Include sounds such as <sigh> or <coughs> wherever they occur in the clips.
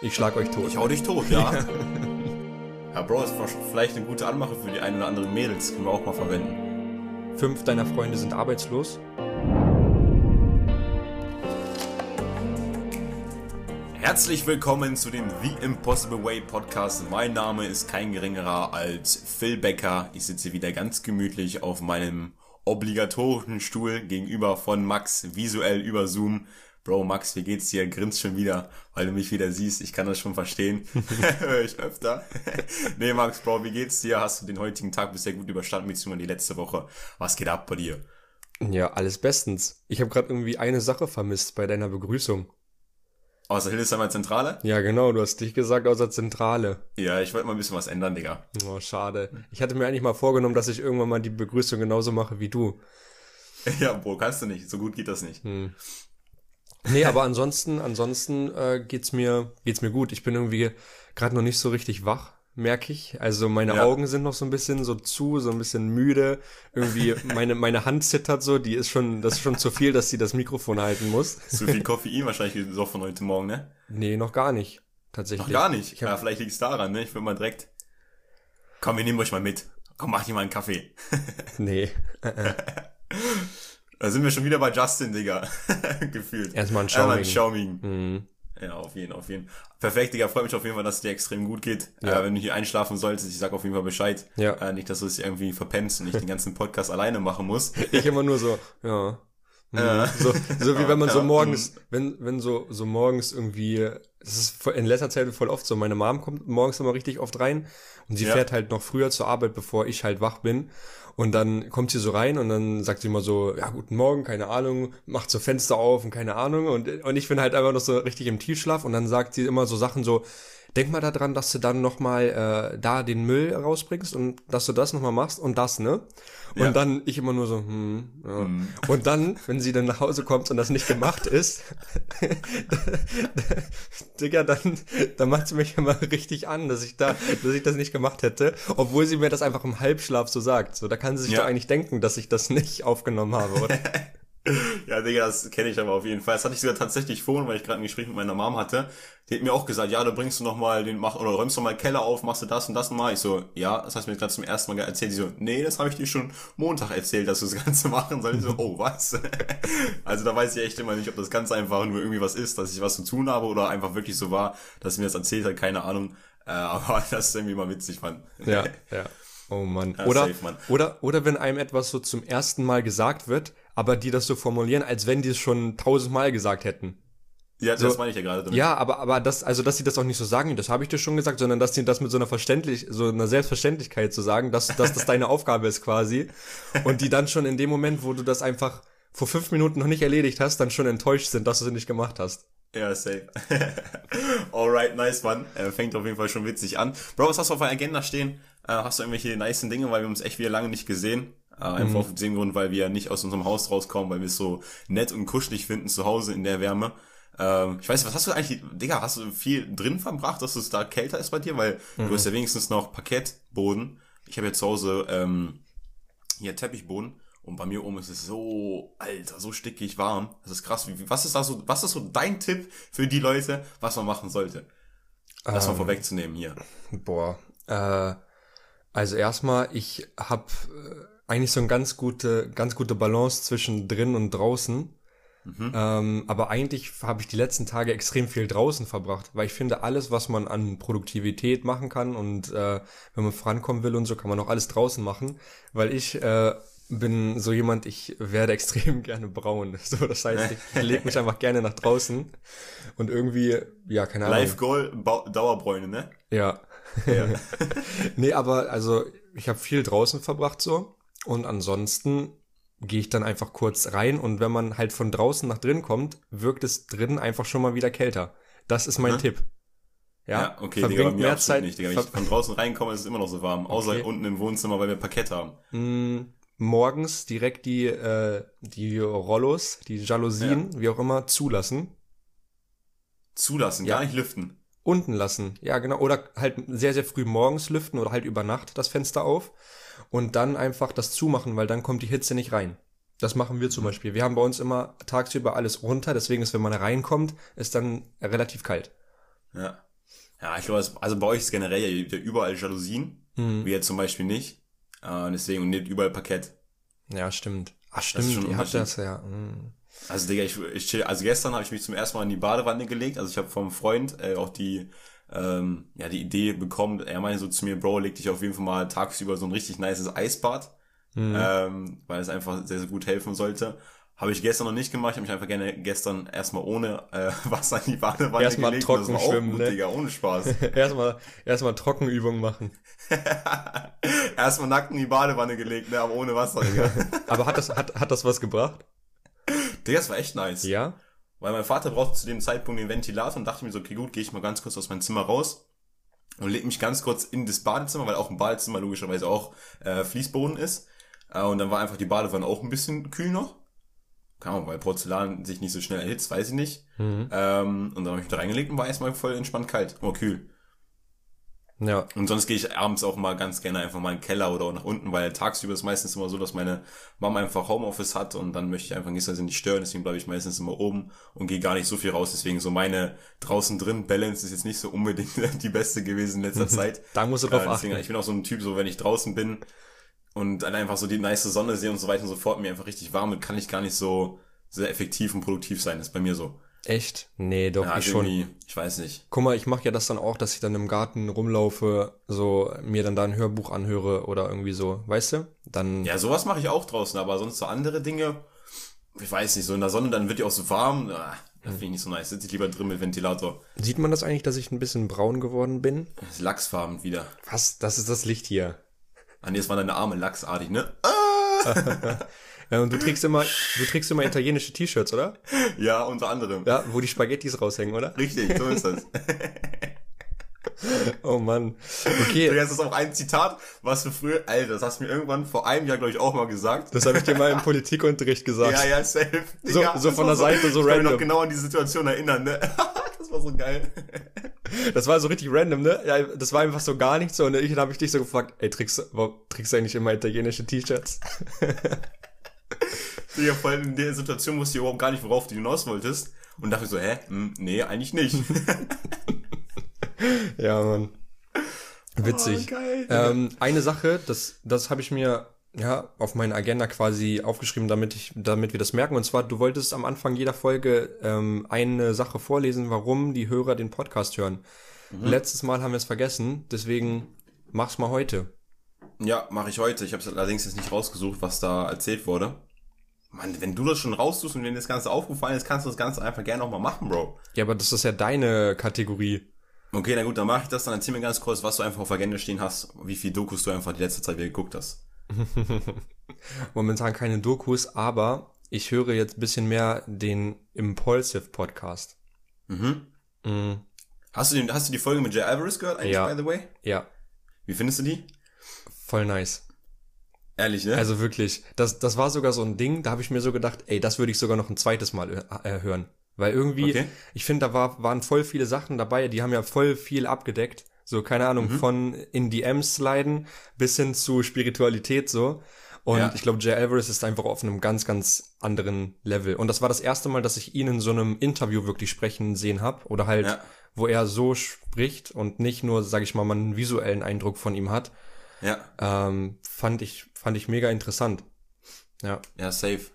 Ich schlag euch tot. Ich hau dich tot, ja. <laughs> ja, Bro, das war vielleicht eine gute Anmache für die ein oder anderen Mädels. Können wir auch mal verwenden. Fünf deiner Freunde sind arbeitslos. Herzlich willkommen zu dem The Impossible Way Podcast. Mein Name ist kein geringerer als Phil Becker. Ich sitze wieder ganz gemütlich auf meinem obligatorischen Stuhl gegenüber von Max, visuell über Zoom. Bro, Max, wie geht's dir? Grinst schon wieder, weil du mich wieder siehst. Ich kann das schon verstehen. Höre <laughs> <laughs> ich öfter. <laughs> nee, Max, Bro, wie geht's dir? Hast du den heutigen Tag bisher gut überstanden, beziehungsweise die letzte Woche? Was geht ab bei dir? Ja, alles bestens. Ich habe gerade irgendwie eine Sache vermisst bei deiner Begrüßung. Außer Hildesheimer Zentrale? Ja, genau, du hast dich gesagt außer Zentrale. Ja, ich wollte mal ein bisschen was ändern, Digga. Oh, schade. Ich hatte mir eigentlich mal vorgenommen, dass ich irgendwann mal die Begrüßung genauso mache wie du. Ja, Bro, kannst du nicht. So gut geht das nicht. Hm. Nee, aber ansonsten, ansonsten äh, geht's mir, geht's mir gut. Ich bin irgendwie gerade noch nicht so richtig wach merke ich. Also meine ja. Augen sind noch so ein bisschen so zu, so ein bisschen müde. Irgendwie meine, meine Hand zittert so, die ist schon, das ist schon zu viel, dass sie das Mikrofon halten muss. Zu viel Koffein wahrscheinlich so von heute Morgen, ne? Nee, noch gar nicht. Tatsächlich. Noch gar nicht? Ich ja, vielleicht liegt es daran, ne? Ich will mal direkt. Komm, wir nehmen euch mal mit. Komm, mach dir mal einen Kaffee. nee. <laughs> <laughs> da sind wir schon wieder bei Justin, Digga. <laughs> Gefühlt. Erstmal ein Schauming. Erstmal ein Schauming. Mhm. Ja, auf jeden, auf jeden. Perfekt, Digga, freut mich auf jeden Fall, dass es dir extrem gut geht. Ja. Äh, wenn du hier einschlafen solltest, ich sag auf jeden Fall Bescheid. Ja. Äh, nicht, dass du es irgendwie verpennst und ich den ganzen Podcast <laughs> alleine machen muss. <laughs> Ich immer nur so, ja. Ja. So, so wie wenn man so morgens, wenn, wenn so, so morgens irgendwie, das ist in letzter Zeit voll oft so, meine Mom kommt morgens immer richtig oft rein und sie ja. fährt halt noch früher zur Arbeit, bevor ich halt wach bin. Und dann kommt sie so rein und dann sagt sie immer so, ja, guten Morgen, keine Ahnung, macht so Fenster auf und keine Ahnung. Und, und ich bin halt einfach noch so richtig im Tiefschlaf und dann sagt sie immer so Sachen so, denk mal daran, dass du dann nochmal äh, da den Müll rausbringst und dass du das nochmal machst und das, ne? Und ja. dann ich immer nur so, hm, ja. Mhm. Und dann, wenn sie dann nach Hause kommt und das nicht gemacht ist, <laughs> Digga, dann, dann macht sie mich immer richtig an, dass ich da, dass ich das nicht gemacht hätte, obwohl sie mir das einfach im Halbschlaf so sagt. So, da kann sie sich ja. doch eigentlich denken, dass ich das nicht aufgenommen habe, oder? <laughs> <laughs> ja, Digga, das kenne ich aber auf jeden Fall. Das hatte ich sogar tatsächlich vorhin, weil ich gerade ein Gespräch mit meiner Mom hatte. Die hat mir auch gesagt, ja, da bringst du noch mal den mach oder räumst du mal Keller auf, machst du das und das mal. Ich so, ja, das hast du mir gerade zum ersten Mal erzählt. Die so, nee, das habe ich dir schon Montag erzählt, dass du das Ganze <laughs> machen sollst. Ich so, oh, was? <laughs> also da weiß ich echt immer nicht, ob das ganz einfach nur irgendwie was ist, dass ich was zu tun habe oder einfach wirklich so war, dass sie mir das erzählt hat, keine Ahnung. Äh, aber das ist irgendwie mal witzig, Mann. Ja, ja. Oh Mann. Ja, oder, safe, Mann. oder, oder wenn einem etwas so zum ersten Mal gesagt wird, aber die das so formulieren, als wenn die es schon tausendmal gesagt hätten. Ja, so, das meine ich ja gerade damit. Ja, aber, aber das, also, dass sie das auch nicht so sagen, das habe ich dir schon gesagt, sondern dass sie das mit so einer verständlich, so einer Selbstverständlichkeit zu sagen, dass, dass das deine Aufgabe ist quasi. Und die dann schon in dem Moment, wo du das einfach vor fünf Minuten noch nicht erledigt hast, dann schon enttäuscht sind, dass du es nicht gemacht hast. Ja, safe. <laughs> Alright, nice one. Äh, fängt auf jeden Fall schon witzig an. Bro, was hast du auf der Agenda stehen? Äh, hast du irgendwelche nice Dinge, weil wir uns echt wieder lange nicht gesehen? Äh, einfach mhm. auf dem Grund, weil wir ja nicht aus unserem Haus rauskommen, weil wir es so nett und kuschelig finden zu Hause in der Wärme. Ähm, ich weiß nicht, was hast du eigentlich, Digga, hast du viel drin verbracht, dass es da kälter ist bei dir? Weil mhm. du hast ja wenigstens noch Parkettboden. Ich habe ja zu Hause ähm, hier Teppichboden. Und bei mir oben ist es so, alter, so stickig warm. Das ist krass. Was ist da so, was ist so dein Tipp für die Leute, was man machen sollte? Das ähm, mal vorwegzunehmen hier. Boah, äh, also erstmal, ich habe äh, eigentlich so eine ganz gute, ganz gute Balance zwischen drin und draußen. Mhm. Ähm, aber eigentlich habe ich die letzten Tage extrem viel draußen verbracht, weil ich finde, alles, was man an Produktivität machen kann und äh, wenn man vorankommen will und so, kann man auch alles draußen machen, weil ich äh, bin so jemand, ich werde <laughs> extrem gerne braun. <laughs> So, das heißt, ich lege mich einfach gerne nach draußen und irgendwie, ja, keine Ahnung. Life Goal, Dauerbräune, ne? Ja. ja. <laughs> nee, aber also ich habe viel draußen verbracht so und ansonsten gehe ich dann einfach kurz rein und wenn man halt von draußen nach drin kommt, wirkt es drin einfach schon mal wieder kälter. Das ist mein mhm. Tipp. Ja, ja okay, verbringt Digga, mehr Zeit nicht, Digga. Wenn ich von draußen reinkomme, ist es immer noch so warm. Außer okay. unten im Wohnzimmer, weil wir Parkett haben. Mm, morgens direkt die, äh, die Rollos, die Jalousien, ja. wie auch immer, zulassen. Zulassen, ja. gar nicht lüften. Unten lassen, ja genau. Oder halt sehr, sehr früh morgens lüften oder halt über Nacht das Fenster auf und dann einfach das zumachen, weil dann kommt die Hitze nicht rein. Das machen wir zum Beispiel. Wir haben bei uns immer tagsüber alles runter, deswegen ist, wenn man reinkommt, ist dann relativ kalt. Ja. Ja, ich glaube, also bei euch ist generell ja überall Jalousien, mhm. wie jetzt zum Beispiel nicht. Äh, deswegen und nicht überall Parkett. Ja, stimmt. Ach, stimmt, ihr habt das ja. Mhm. Also, Digga, ich, ich chill, also gestern habe ich mich zum ersten Mal in die Badewanne gelegt. Also ich habe vom Freund äh, auch die, ähm, ja, die Idee bekommen. Er meinte so zu mir, Bro, leg dich auf jeden Fall mal tagsüber so ein richtig nices Eisbad. Mhm. Ähm, weil es einfach sehr, sehr gut helfen sollte. Habe ich gestern noch nicht gemacht. Ich habe mich einfach gerne gestern erstmal ohne äh, <laughs> Wasser in die Badewanne erstmal gelegt. Erstmal trocken schwimmen, gut, ne? Digga, ohne Spaß. <laughs> erstmal erstmal Trockenübungen machen. <laughs> erstmal nackt in die Badewanne gelegt, ne, aber ohne Wasser, Digga. aber hat das hat hat das was gebracht? Digga, das war echt nice. Ja. Weil mein Vater brauchte zu dem Zeitpunkt den Ventilator und dachte mir so, okay, gut, gehe ich mal ganz kurz aus meinem Zimmer raus und leg mich ganz kurz in das Badezimmer, weil auch im Badezimmer logischerweise auch äh, Fließboden ist. Äh, und dann war einfach die Badewanne auch ein bisschen kühl noch keine Ahnung, weil Porzellan sich nicht so schnell erhitzt, weiß ich nicht. Mhm. Ähm, und dann habe ich mich da reingelegt und war erstmal voll entspannt kalt, oh kühl. Ja. Und sonst gehe ich abends auch mal ganz gerne einfach mal in den Keller oder auch nach unten, weil tagsüber ist meistens immer so, dass meine Mama einfach Homeoffice hat und dann möchte ich einfach nicht, nicht stören, deswegen bleibe ich meistens immer oben und gehe gar nicht so viel raus. Deswegen so meine draußen drin Balance ist jetzt nicht so unbedingt <laughs> die beste gewesen in letzter Zeit. da musst du drauf äh, deswegen, achten. Ich bin auch so ein Typ, so wenn ich draußen bin, und dann einfach so die nice Sonne sehe und so weiter und so fort, mir einfach richtig warm wird, kann ich gar nicht so sehr effektiv und produktiv sein. Das ist bei mir so. Echt? Nee, doch, ja, ich schon. Ich weiß nicht. Guck mal, ich mache ja das dann auch, dass ich dann im Garten rumlaufe, so mir dann da ein Hörbuch anhöre oder irgendwie so, weißt du? Dann. Ja, sowas mache ich auch draußen, aber sonst so andere Dinge, ich weiß nicht, so in der Sonne, dann wird die auch so warm. Ah, das finde ich nicht so nice. Sitze ich lieber drin mit Ventilator. Sieht man das eigentlich, dass ich ein bisschen braun geworden bin? Das ist Lachsfarben wieder. Was? Das ist das Licht hier. Ah, nee, es waren deine Arme lachsartig, ne? Ah! <laughs> <laughs> ja, und du trägst immer, du trägst immer italienische T-Shirts, oder? Ja, unter anderem. Ja, wo die Spaghettis raushängen, oder? Richtig, so ist das. <laughs> oh Mann. Okay. Das ist auch ein Zitat, was du früher, Alter, das hast du mir irgendwann vor einem Jahr, glaube ich, auch mal gesagt. Das habe ich dir mal im Politikunterricht gesagt. Ja, ja, safe. So, so von der Seite, so, so random. Ich kann mich noch genau an die Situation erinnern, ne? <laughs> das war so geil. Das war so richtig random, ne? Ja, das war einfach so gar nichts so. Und ich habe ich dich so gefragt, ey, trägst, warum trägst du eigentlich immer italienische T-Shirts? <laughs> ja, vor allem in der Situation wusste ich überhaupt gar nicht, worauf du hinaus wolltest. Und dachte so, hä? Hm, nee, eigentlich nicht. <laughs> ja, Mann. Witzig. Oh, ähm, eine Sache, das, das habe ich mir ja, auf meine Agenda quasi aufgeschrieben, damit ich, damit wir das merken. Und zwar, du wolltest am Anfang jeder Folge ähm, eine Sache vorlesen, warum die Hörer den Podcast hören. Mhm. Letztes Mal haben wir es vergessen, deswegen mach's mal heute. Ja, mache ich heute. Ich habe es allerdings jetzt nicht rausgesucht, was da erzählt wurde. Mann, wenn du das schon raussuchst und dir das Ganze aufgefallen ist, kannst du das Ganze einfach gerne nochmal machen, Bro. Ja, aber das ist ja deine Kategorie. Okay, na gut, dann mache ich das. Dann erzähl mir ganz kurz, was du einfach auf Agenda stehen hast, wie viel Dokus du einfach die letzte Zeit wieder geguckt hast. <laughs> Momentan keine Dokus, aber ich höre jetzt ein bisschen mehr den Impulsive Podcast. Mhm. mhm. Hast, du den, hast du die Folge mit Jay Alvarez gehört, eigentlich, ja. by the way? Ja. Wie findest du die? Voll nice. Ehrlich, ne? Also wirklich, das, das war sogar so ein Ding, da habe ich mir so gedacht, ey, das würde ich sogar noch ein zweites Mal äh, hören. Weil irgendwie, okay. ich finde, da war, waren voll viele Sachen dabei, die haben ja voll viel abgedeckt. So, keine Ahnung, mhm. von in DMs sliden bis hin zu Spiritualität so. Und ja. ich glaube, Jay Alvarez ist einfach auf einem ganz, ganz anderen Level. Und das war das erste Mal, dass ich ihn in so einem Interview wirklich sprechen sehen habe. Oder halt, ja. wo er so spricht und nicht nur, sag ich mal, man einen visuellen Eindruck von ihm hat. Ja. Ähm, fand ich, fand ich mega interessant. Ja. Ja, safe.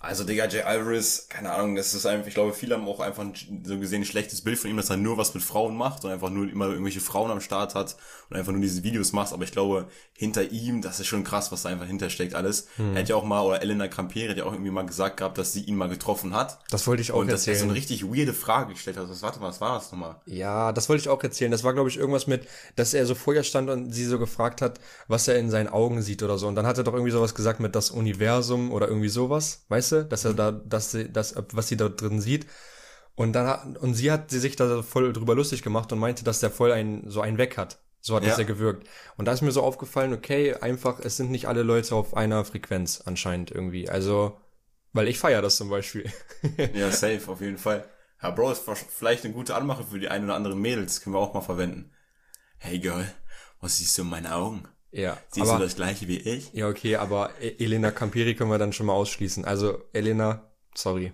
Also, Digga, Jay Alvarez, keine Ahnung, das ist einfach, ich glaube, viele haben auch einfach so gesehen ein schlechtes Bild von ihm, dass er nur was mit Frauen macht und einfach nur immer irgendwelche Frauen am Start hat und einfach nur diese Videos macht. Aber ich glaube, hinter ihm, das ist schon krass, was da einfach hintersteckt alles. Hm. Er hat ja auch mal, oder Elena Campere hat ja auch irgendwie mal gesagt gehabt, dass sie ihn mal getroffen hat. Das wollte ich auch und erzählen. Und dass er so eine richtig weirde Frage gestellt hat. Das, warte mal, was war das nochmal? Ja, das wollte ich auch erzählen. Das war, glaube ich, irgendwas mit, dass er so vor ihr stand und sie so gefragt hat, was er in seinen Augen sieht oder so. Und dann hat er doch irgendwie sowas gesagt mit das Universum oder irgendwie sowas, weißt du? Dass er da dass sie, das, was sie da drin sieht. Und dann und sie hat sie sich da voll drüber lustig gemacht und meinte, dass der voll ein, so einen weg hat. So hat ja. das ja gewirkt. Und da ist mir so aufgefallen, okay, einfach, es sind nicht alle Leute auf einer Frequenz anscheinend irgendwie. Also, weil ich feiere das zum Beispiel. <laughs> ja, safe, auf jeden Fall. Ja, Bro, ist vielleicht eine gute Anmache für die ein oder anderen Mädels. Können wir auch mal verwenden. Hey Girl, was siehst du in meinen Augen? Ja. Siehst aber, du das gleiche wie ich? Ja, okay, aber e- Elena Camperi können wir dann schon mal ausschließen. Also, Elena, Sorry.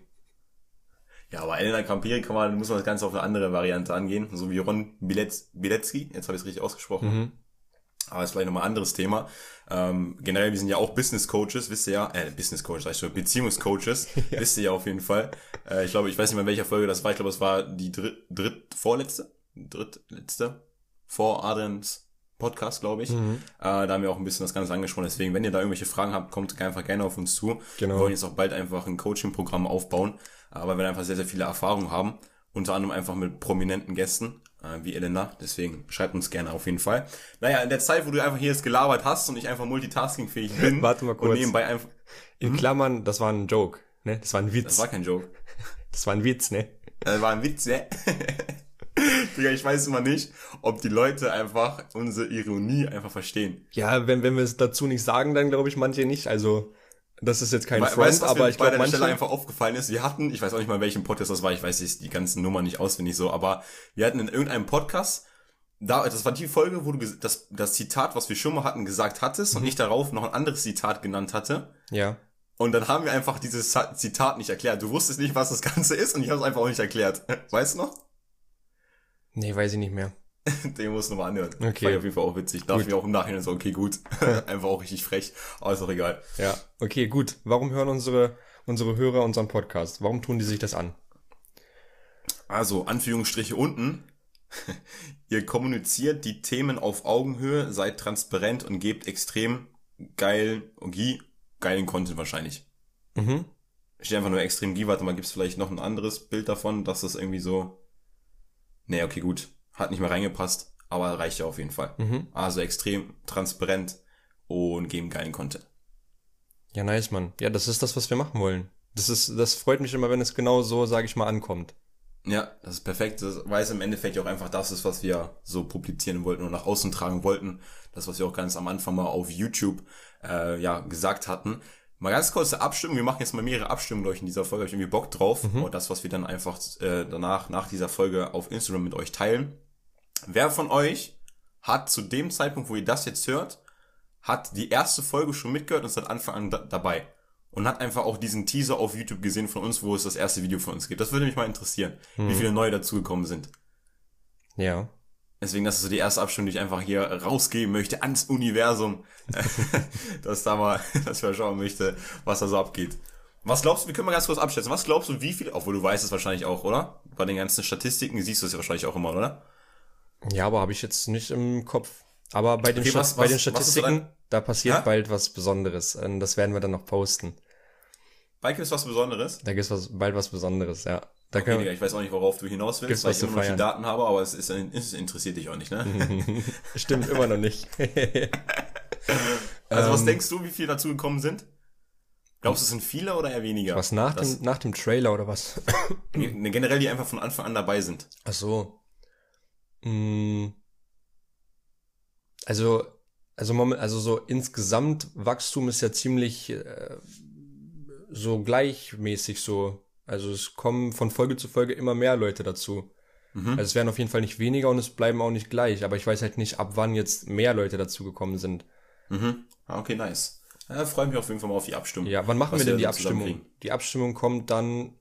Ja, aber Elena Campiri kann man, muss man das Ganze auf eine andere Variante angehen, so wie Ron Bilecki, jetzt habe ich es richtig ausgesprochen. Mhm. Aber ist vielleicht nochmal ein anderes Thema. Ähm, generell, wir sind ja auch Business Coaches, wisst ihr ja, äh, Business Coaches, schon, Beziehungscoaches, <laughs> ja. wisst ihr ja auf jeden Fall. Äh, ich glaube, ich weiß nicht mehr, in welcher Folge das war, ich glaube, es war die dritt, dritt vorletzte, drittletzte, vor Adrians Podcast, glaube ich. Mhm. Äh, da haben wir auch ein bisschen das Ganze angesprochen. Deswegen, wenn ihr da irgendwelche Fragen habt, kommt einfach gerne auf uns zu. Genau. Wir wollen jetzt auch bald einfach ein Coaching-Programm aufbauen aber wir einfach sehr, sehr viele Erfahrungen haben. Unter anderem einfach mit prominenten Gästen, äh, wie Elena. Deswegen schreibt uns gerne auf jeden Fall. Naja, in der Zeit, wo du einfach hier jetzt gelabert hast und ich einfach multitaskingfähig <laughs> bin. Warte mal kurz. Und nebenbei einfach. In hm? Klammern, das war ein Joke, ne? Das war ein Witz. Das war kein Joke. <laughs> Das war ein Witz, ne? Das war ein Witz, ne? <laughs> Digga, ich weiß immer nicht, ob die Leute einfach unsere Ironie einfach verstehen. Ja, wenn, wenn wir es dazu nicht sagen, dann glaube ich manche nicht. Also, das ist jetzt kein We Front, weißt, aber ich glaube, bei der Stelle einfach aufgefallen ist, wir hatten, ich weiß auch nicht mal, welchen Podcast das war, ich weiß jetzt die ganzen Nummern nicht auswendig so, aber wir hatten in irgendeinem Podcast, da, das war die Folge, wo du das, das Zitat, was wir schon mal hatten, gesagt hattest mhm. und ich darauf noch ein anderes Zitat genannt hatte. Ja. Und dann haben wir einfach dieses Zitat nicht erklärt. Du wusstest nicht, was das Ganze ist und ich habe es einfach auch nicht erklärt. <laughs> Weißt du noch? Nee, weiß ich nicht mehr. <laughs> Den muss nochmal anhören. Okay. War auf jeden Fall auch witzig. Darf ich auch im Nachhinein so, okay, gut. <laughs> <laughs> Einfach auch richtig frech. Aber ist auch egal. Ja, okay, gut. Warum hören unsere, unsere Hörer unseren Podcast? Warum tun die sich das an? Also, Anführungsstriche unten. Ihr kommuniziert die Themen auf Augenhöhe, seid transparent und gebt extrem geil, Gie, geilen Content wahrscheinlich. Mhm. Steht einfach nur extrem Gie. Warte mal, gibt's vielleicht noch ein anderes Bild davon, dass das irgendwie so... Nee, okay, gut hat nicht mehr reingepasst, aber reicht ja auf jeden Fall. Mhm. Also extrem transparent und geben geilen Content. Ja, nice, Mann. Ja, das ist das, was wir machen wollen. Das ist, das freut mich immer, wenn es genau so, sage ich mal, ankommt. Ja, das ist perfekt, weil es im Endeffekt auch einfach das ist, was wir so publizieren wollten und nach außen tragen wollten. Das, was wir auch ganz am Anfang mal auf YouTube äh, ja gesagt hatten. Mal ganz kurze Abstimmung. Wir machen jetzt mal mehrere Abstimmungen durch in dieser Folge. Hab ich irgendwie Bock drauf. Mhm. Und das, was wir dann einfach äh, danach, nach dieser Folge auf Instagram mit euch teilen. Wer von euch hat zu dem Zeitpunkt, wo ihr das jetzt hört, hat die erste Folge schon mitgehört und ist seit Anfang an da dabei. Und hat einfach auch diesen Teaser auf YouTube gesehen von uns, wo es das erste Video von uns gibt. Das würde mich mal interessieren, hm. wie viele neue dazugekommen sind. Ja. Deswegen, das ist so die erste Abstimmung, die ich einfach hier rausgeben möchte ans Universum. <laughs> dass da mal, <laughs> dass ich mal schauen möchte, was da so abgeht. Was glaubst du, wir können mal ganz kurz abschätzen. Was glaubst du, wie viel, obwohl du weißt es wahrscheinlich auch, oder? Bei den ganzen Statistiken siehst du es ja wahrscheinlich auch immer, oder? Ja, aber habe ich jetzt nicht im Kopf. Aber bei den, okay, was, bei den Statistiken, da passiert ja? bald was Besonderes. Und das werden wir dann noch posten. Bald gibt es was Besonderes? Da gibt es bald was Besonderes, ja. Da okay, Digga, ich weiß auch nicht, worauf du hinaus willst, weil ich immer noch die Daten habe, aber es, ist, es interessiert dich auch nicht, ne? <laughs> Stimmt immer noch nicht. also was ähm, denkst du, wie viele dazu gekommen sind? Glaubst du, es sind viele oder eher weniger? Was nach, dem, nach dem Trailer oder was? <coughs> ne, generell, die einfach von Anfang an dabei sind. Ach so. Mm. Also, also, also so insgesamt Wachstum ist ja ziemlich äh, so gleichmäßig so. Also es kommen von Folge zu Folge immer mehr Leute dazu. Mhm. Also es werden auf jeden Fall nicht weniger und es bleiben auch nicht gleich. Aber ich weiß halt nicht, ab wann jetzt mehr Leute dazu gekommen sind. Mhm. Ah, okay, nice. Ja, freue mich auf jeden Fall mal auf die Abstimmung. Ja, wann machen wir denn die Abstimmung? Die Abstimmung kommt dann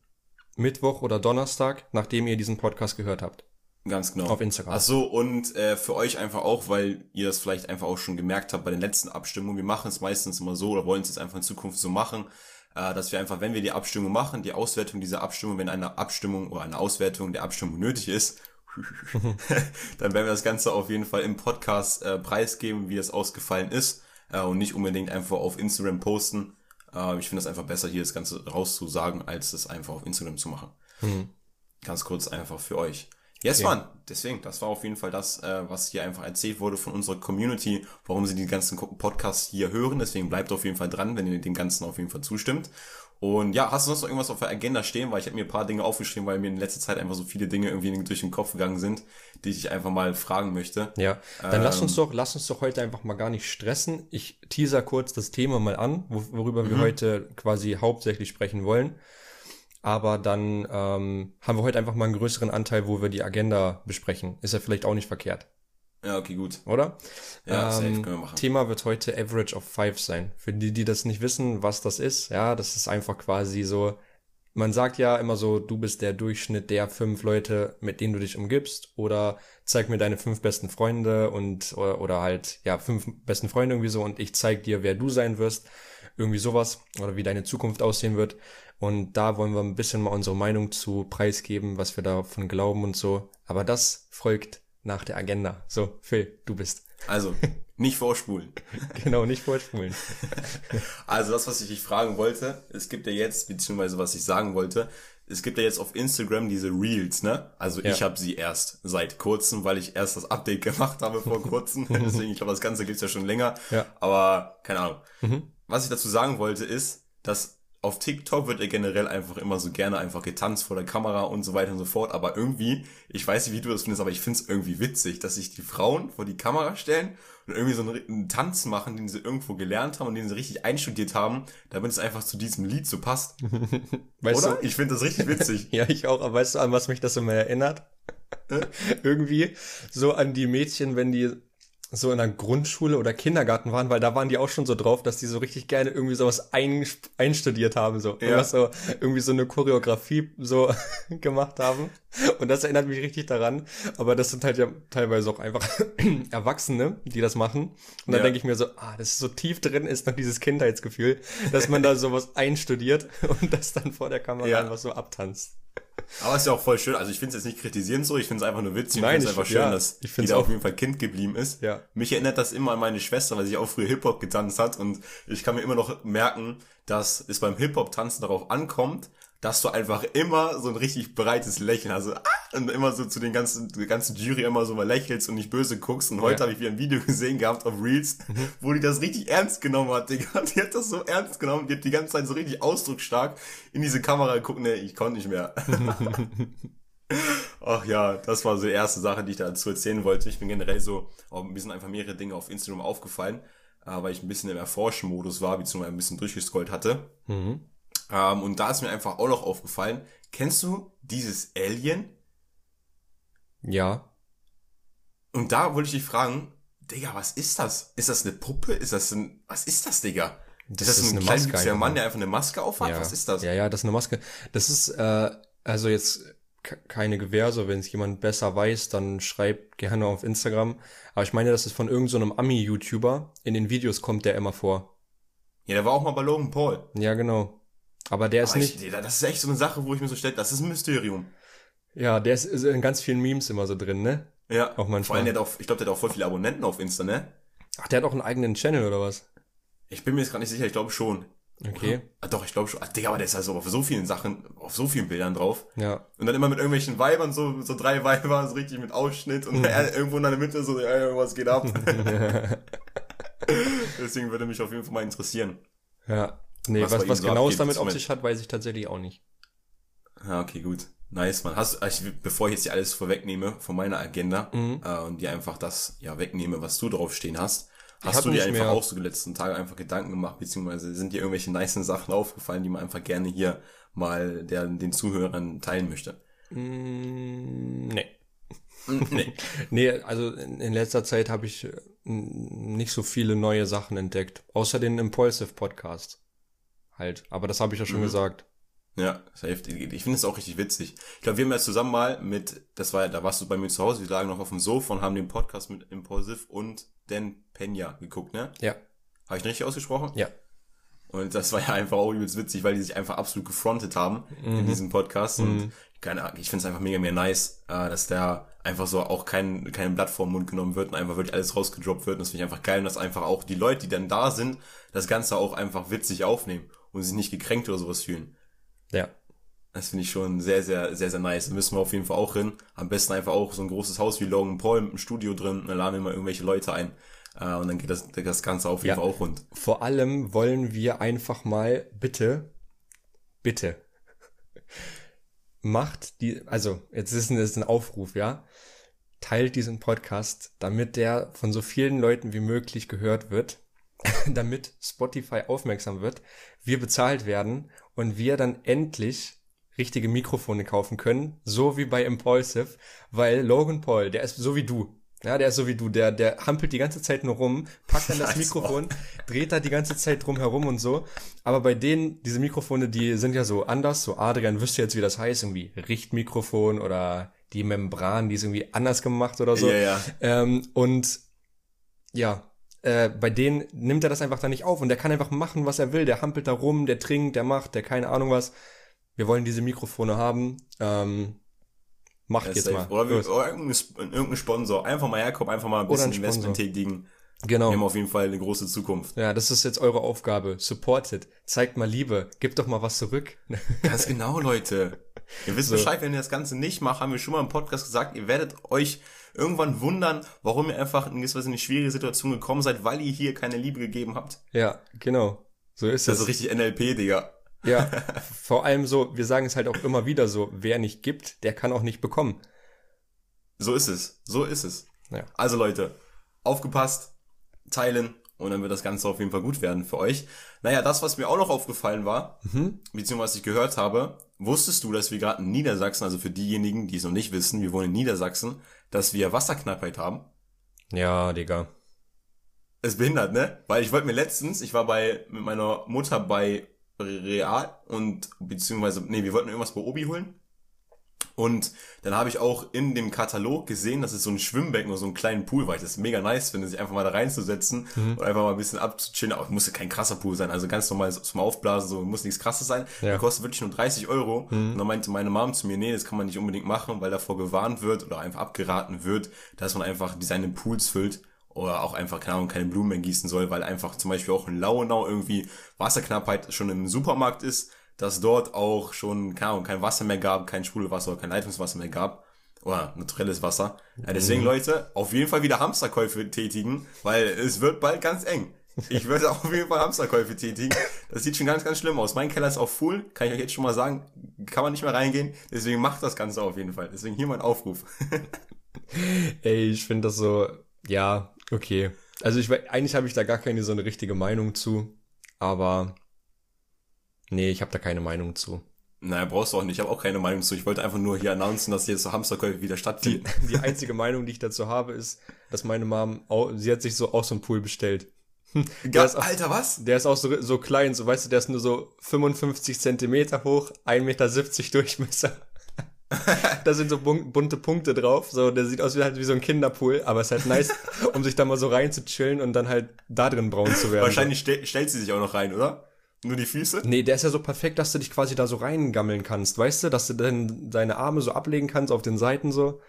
Mittwoch oder Donnerstag, nachdem ihr diesen Podcast gehört habt. Ganz genau. Auf Instagram. Ach so, und äh, für euch einfach auch, weil ihr das vielleicht einfach auch schon gemerkt habt bei den letzten Abstimmungen. Wir machen es meistens immer so oder wollen es jetzt einfach in Zukunft so machen, dass wir einfach, wenn wir die Abstimmung machen, die Auswertung dieser Abstimmung, wenn eine Abstimmung oder eine Auswertung der Abstimmung nötig ist, <laughs> <laughs> dann werden wir das Ganze auf jeden Fall im Podcast äh, preisgeben, wie es ausgefallen ist äh, und nicht unbedingt einfach auf Instagram posten. Äh, ich finde es einfach besser, hier das Ganze rauszusagen, als es einfach auf Instagram zu machen. Mhm. Ganz kurz einfach für euch. Yes, okay. man. Deswegen, das war auf jeden Fall das, äh, was hier einfach erzählt wurde von unserer Community, warum sie die ganzen Podcasts hier hören. Deswegen bleibt auf jeden Fall dran, wenn ihr dem Ganzen auf jeden Fall zustimmt. Und ja, hast du sonst noch irgendwas auf der Agenda stehen? Weil ich habe mir ein paar Dinge aufgeschrieben, weil mir in letzter Zeit einfach so viele Dinge irgendwie durch den Kopf gegangen sind, die ich einfach mal fragen möchte. Ja, dann ähm, lass uns doch, lass uns doch heute einfach mal gar nicht stressen. Ich teaser kurz das Thema mal an, worüber wir mhm. heute quasi hauptsächlich sprechen wollen. Aber dann ähm, haben wir heute einfach mal einen größeren Anteil, wo wir die Agenda besprechen. Ist ja vielleicht auch nicht verkehrt. Ja, okay, gut. Oder? Ja, ähm, safe können wir machen. Thema wird heute Average of Five sein. Für die, die das nicht wissen, was das ist, ja, das ist einfach quasi so man sagt ja immer so, du bist der Durchschnitt der fünf Leute, mit denen du dich umgibst, oder zeig mir deine fünf besten Freunde und oder, oder halt ja fünf besten Freunde irgendwie so und ich zeig dir, wer du sein wirst, irgendwie sowas oder wie deine Zukunft aussehen wird. Und da wollen wir ein bisschen mal unsere Meinung zu preisgeben, was wir davon glauben und so. Aber das folgt nach der Agenda. So, Phil, du bist. Also, nicht vorspulen. <laughs> genau, nicht vorspulen. <laughs> also das, was ich dich fragen wollte, es gibt ja jetzt, beziehungsweise was ich sagen wollte, es gibt ja jetzt auf Instagram diese Reels, ne? Also ja. ich habe sie erst seit kurzem, weil ich erst das Update gemacht habe vor kurzem. <laughs> Deswegen, ich glaube, das Ganze gibt's ja schon länger. Ja. Aber keine Ahnung. Mhm. Was ich dazu sagen wollte, ist, dass auf TikTok wird ja generell einfach immer so gerne einfach getanzt vor der Kamera und so weiter und so fort. Aber irgendwie, ich weiß nicht, wie du das findest, aber ich find's irgendwie witzig, dass sich die Frauen vor die Kamera stellen und irgendwie so einen, einen, Tanz machen, den sie irgendwo gelernt haben und den sie richtig einstudiert haben, damit es einfach zu diesem Lied so passt. <laughs> weißt Oder? Du? Ich finde das richtig witzig. <laughs> ja, ich auch. Aber weißt du, an was mich das immer erinnert? <laughs> irgendwie so an die Mädchen, wenn die so in der Grundschule oder Kindergarten waren, weil da waren die auch schon so drauf, dass die so richtig gerne irgendwie sowas ein, einstudiert haben, so. Ja. So irgendwie so eine Choreografie so <laughs> gemacht haben. Und das erinnert mich richtig daran. Aber das sind halt ja teilweise auch einfach <clears throat> Erwachsene, die das machen. Und dann ja. denke ich mir so, ah, das ist so tief drin ist noch dieses Kindheitsgefühl, dass man da sowas einstudiert <laughs> und das dann vor der Kamera ja. einfach so abtanzt. Aber es ist ja auch voll schön. Also ich finde es jetzt nicht kritisierend so, ich finde es einfach nur witzig. Nein, ich finde es einfach schön, ja, dass ich die da auf jeden Fall Kind geblieben ist. Ja. Mich erinnert das immer an meine Schwester, weil sie auch früher Hip-Hop getanzt hat. Und ich kann mir immer noch merken, dass es beim Hip-Hop-Tanzen darauf ankommt, dass du einfach immer so ein richtig breites Lächeln hast. Also, ah, und immer so zu den ganzen, die ganzen Jury immer so mal lächelst und nicht böse guckst. Und heute ja. habe ich wieder ein Video gesehen gehabt auf Reels, mhm. wo die das richtig ernst genommen hat, Digga. <laughs> Die hat das so ernst genommen, die hat die ganze Zeit so richtig ausdrucksstark in diese Kamera geguckt. Nee, ich konnte nicht mehr. <laughs> Ach ja, das war so die erste Sache, die ich dazu erzählen wollte. Ich bin generell so, oh, mir sind einfach mehrere Dinge auf Instagram aufgefallen, äh, weil ich ein bisschen im Erforschen-Modus war, beziehungsweise ein bisschen durchgescrollt hatte. Mhm. Ähm, und da ist mir einfach auch noch aufgefallen, kennst du dieses Alien? Ja. Und da wollte ich dich fragen, Digga, was ist das? Ist das eine Puppe? Ist das ein, was ist das, Digga? Das ist das ist ein kleiner Mann, der einfach eine Maske aufhat? Ja. Was ist das? Ja, ja, das ist eine Maske. Das ist, äh, also jetzt keine Gewähr, so wenn es jemand besser weiß, dann schreibt gerne auf Instagram. Aber ich meine, das ist von irgendeinem so Ami-YouTuber. In den Videos kommt der immer vor. Ja, der war auch mal bei Logan Paul. Ja, genau. Aber der ist Aber nicht. Ich, das ist echt so eine Sache, wo ich mir so stelle, das ist ein Mysterium. Ja, der ist, in ganz vielen Memes immer so drin, ne? Ja. Auch manchmal. Vor allem, der hat auch, ich glaube, der hat auch voll viele Abonnenten auf Insta, ne? Ach, der hat auch einen eigenen Channel oder was? Ich bin mir jetzt gerade nicht sicher, ich glaube schon. Okay. Ah, doch, ich glaube schon. Ah, Digga, aber der ist also auf so vielen Sachen, auf so vielen Bildern drauf. Ja. Und dann immer mit irgendwelchen Weibern, so, so drei <laughs> Weiber, so richtig mit Ausschnitt und mhm. <laughs> irgendwo in der Mitte so, ja, irgendwas geht ab. <laughs> Deswegen würde mich auf jeden Fall mal interessieren. Ja. Nee, was, was, was so genau es damit auf sich hat, weiß ich tatsächlich auch nicht. Ja, okay, gut. Nice, man. Hast, ich, bevor ich jetzt hier alles vorwegnehme von meiner Agenda mhm. äh, und dir einfach das ja wegnehme, was du draufstehen hast, hast du dir einfach mehr. auch so die letzten Tage einfach Gedanken gemacht, beziehungsweise sind dir irgendwelche nice Sachen aufgefallen, die man einfach gerne hier mal der, den Zuhörern teilen möchte? Mm, nee. Mm, nee. <laughs> nee, also in, in letzter Zeit habe ich äh, nicht so viele neue Sachen entdeckt, außer den Impulsive Podcast halt. Aber das habe ich ja schon mhm. gesagt. Ja, safe. Ich finde es auch richtig witzig. Ich glaube, wir haben ja zusammen mal mit, das war, da warst du bei mir zu Hause, wir lagen noch auf dem Sofa und haben den Podcast mit Impulsive und Dan Pena geguckt, ne? Ja. Habe ich richtig ausgesprochen? Ja. Und das war ja einfach auch übelst witzig, weil die sich einfach absolut gefrontet haben mhm. in diesem Podcast. Und mhm. keine Ahnung, ich finde es einfach mega, mega nice, äh, dass der einfach so auch kein, kein Blatt vor den Mund genommen wird und einfach wirklich alles rausgedroppt wird. Und das finde ich einfach geil. Und dass einfach auch die Leute, die dann da sind, das Ganze auch einfach witzig aufnehmen und sich nicht gekränkt oder sowas fühlen. Ja. Das finde ich schon sehr, sehr, sehr, sehr nice. Da müssen wir auf jeden Fall auch hin. Am besten einfach auch so ein großes Haus wie Logan Paul mit einem Studio drin. Dann laden wir mal irgendwelche Leute ein. Äh, und dann geht das, das Ganze auf jeden ja. Fall auch rund. Vor allem wollen wir einfach mal bitte, bitte, macht die, also jetzt ist es ein Aufruf, ja. Teilt diesen Podcast, damit der von so vielen Leuten wie möglich gehört wird. <laughs> damit Spotify aufmerksam wird, wir bezahlt werden und wir dann endlich richtige Mikrofone kaufen können, so wie bei Impulsive, weil Logan Paul, der ist so wie du. Ja, der ist so wie du, der, der hampelt die ganze Zeit nur rum, packt dann das <laughs> Mikrofon, dreht da die ganze Zeit drum herum und so. Aber bei denen, diese Mikrofone, die sind ja so anders. So Adrian wüsste jetzt, wie das heißt, irgendwie Richtmikrofon oder die Membran, die ist irgendwie anders gemacht oder so. Ja, ja. Ähm, und ja, äh, bei denen nimmt er das einfach da nicht auf und der kann einfach machen, was er will. Der hampelt da rum, der trinkt, der macht, der keine Ahnung was. Wir wollen diese Mikrofone haben. Ähm, macht Ja, jetzt safe. mal. Oder, wir, irgendein, irgendein Sponsor. Einfach mal herkommen, einfach mal ein bisschen ein. Investment tätigen. Genau. Wir haben auf jeden Fall eine große Zukunft. Ja, das ist jetzt eure Aufgabe. Supportet. Zeigt mal Liebe. Gebt doch mal was zurück. <laughs> Ganz genau, Leute. Ihr wisst So. Bescheid, wenn ihr das Ganze nicht macht, haben wir schon mal im Podcast gesagt, ihr werdet euch irgendwann wundern, warum ihr einfach in gewisser Weise in eine schwierige Situation gekommen seid, weil ihr hier keine Liebe gegeben habt. ja, genau. So ist Das es. ist richtig NLP, Digga. Ja, <laughs> vor allem so, wir sagen es halt auch immer wieder so, wer nicht gibt, der kann auch nicht bekommen. So ist es. So ist es. Ja. Also Leute, aufgepasst, teilen und dann wird das Ganze auf jeden Fall gut werden für euch. Naja, das, was mir auch noch aufgefallen war, beziehungsweise was ich gehört habe, wusstest du, dass wir gerade in Niedersachsen, also für diejenigen, die es noch nicht wissen, wir wohnen in Niedersachsen, dass wir Wasserknappheit haben? Ja, Digga. ist behindert, ne? Weil ich wollte mir letztens, ich war bei mit meiner Mutter bei Real und beziehungsweise, nee, wir wollten irgendwas bei Obi holen. Und dann habe ich auch in dem Katalog gesehen, dass es so ein Schwimmbecken oder so einen kleinen Pool war. Ich das mega nice finde, sich einfach mal da reinzusetzen und einfach mal ein bisschen abzuchillen. Aber es musste kein krasser Pool sein, also ganz normal zum Aufblasen, so muss nichts krasses sein. Ja. Der kostet wirklich nur 30 Euro. Und dann meinte meine Mom zu mir, nee, das kann man nicht unbedingt machen, weil davor gewarnt wird oder einfach abgeraten wird, dass man einfach seine Pools füllt oder auch einfach, keine Ahnung, keine Blumen mehr gießen soll, weil einfach zum Beispiel auch in Lauenau irgendwie Wasserknappheit schon im Supermarkt ist, dass dort auch schon, keine Ahnung, kein Wasser mehr gab, kein Sprudelwasser oder kein Leitungswasser mehr gab. Oder naturelles Wasser. Ja, deswegen, Leute, auf jeden Fall wieder Hamsterkäufe tätigen, weil es wird bald ganz eng. Ich würde <laughs> auf jeden Fall Hamsterkäufe tätigen. Das sieht schon ganz, ganz schlimm aus. Mein Keller ist auch full, kann ich euch jetzt schon mal sagen. Kann man nicht mehr reingehen. Deswegen macht das Ganze auf jeden Fall. Deswegen hier mein Aufruf. <laughs> Ey, ich finde das so, ja, okay. Also ich eigentlich habe ich da gar keine so eine richtige Meinung zu, aber nee, ich habe da keine Meinung zu. Naja, brauchst du auch nicht. Ich habe auch keine Meinung zu. Ich wollte einfach nur hier announcen, dass jetzt so Hamsterkäufe wieder stattfinden. Die einzige Meinung, die ich dazu habe, ist, dass meine Mom, au- sie hat sich so auch so einen Pool bestellt. Ja, ist auch- Alter, was? Der ist auch so, so klein, so weißt du, der ist nur so 55 Zentimeter hoch, 1,70 Meter Durchmesser. <laughs> da sind so bun bunte Punkte drauf, so, der sieht aus wie halt wie so ein Kinderpool, aber ist halt nice, um sich da mal so rein zu chillen und dann halt da drin braun zu werden. Wahrscheinlich ste stellt sie sich auch noch rein, oder? Nur die Füße? Nee, der ist ja so perfekt, dass du dich quasi da so reingammeln kannst, weißt du, dass du dann deine Arme so ablegen kannst auf den Seiten so.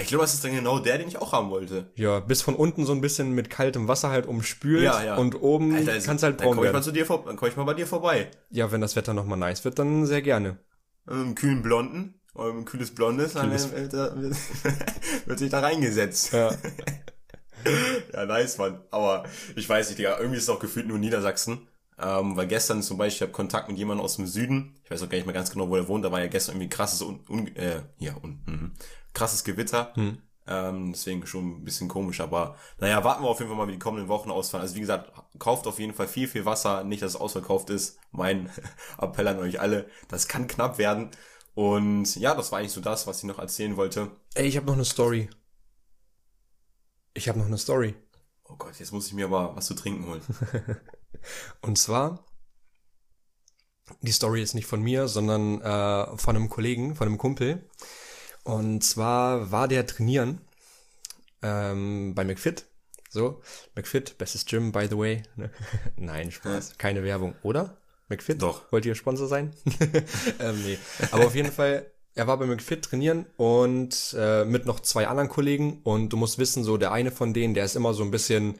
Ich glaube, das ist dann genau der, den ich auch haben wollte. Ja, bis von unten so ein bisschen mit kaltem Wasser halt umspült Ja, ja. und oben Alter, kannst halt dann braun komm ich mal werden. zu dir vor, dann komm ich mal bei dir vorbei. Ja, wenn das Wetter nochmal nice wird, dann sehr gerne. Einem kühlen Blonden, einem kühles Blondes, dann Kühles- äh, da, <laughs> wird sich da reingesetzt. Ja. <laughs> Ja, nice, Mann. Aber ich weiß nicht, Digga, irgendwie ist es auch gefühlt nur Niedersachsen. Ähm, weil gestern zum Beispiel, ich habe Kontakt mit jemandem aus dem Süden. Ich weiß auch gar nicht mehr ganz genau, wo er wohnt. Da war ja gestern irgendwie krasses, un, un, äh, ja, un, mhm. krasses Gewitter. Hm. Ähm, deswegen schon ein bisschen komisch. Aber naja, warten wir auf jeden Fall mal, wie die kommenden Wochen ausfallen. Also wie gesagt, kauft auf jeden Fall viel, viel Wasser. Nicht, dass es ausverkauft ist. Mein <laughs> Appell an euch alle. Das kann knapp werden. Und ja, das war eigentlich so das, was ich noch erzählen wollte. Ey, ich habe noch eine Story. Ich habe noch eine Story. Oh Gott, jetzt muss ich mir aber was zu trinken holen. <laughs> Und zwar, die Story ist nicht von mir, sondern äh, von einem Kollegen, von einem Kumpel. Und zwar war der trainieren ähm, bei McFit. So, McFit, bestes Gym, by the way. <laughs> Nein, Spaß, keine Werbung, oder? McFit? Doch. Wollt ihr Sponsor sein? <laughs> ähm, nee. Aber auf jeden Fall, er war bei McFit trainieren und äh, mit noch zwei anderen Kollegen. Und du musst wissen, so der eine von denen, der ist immer so ein bisschen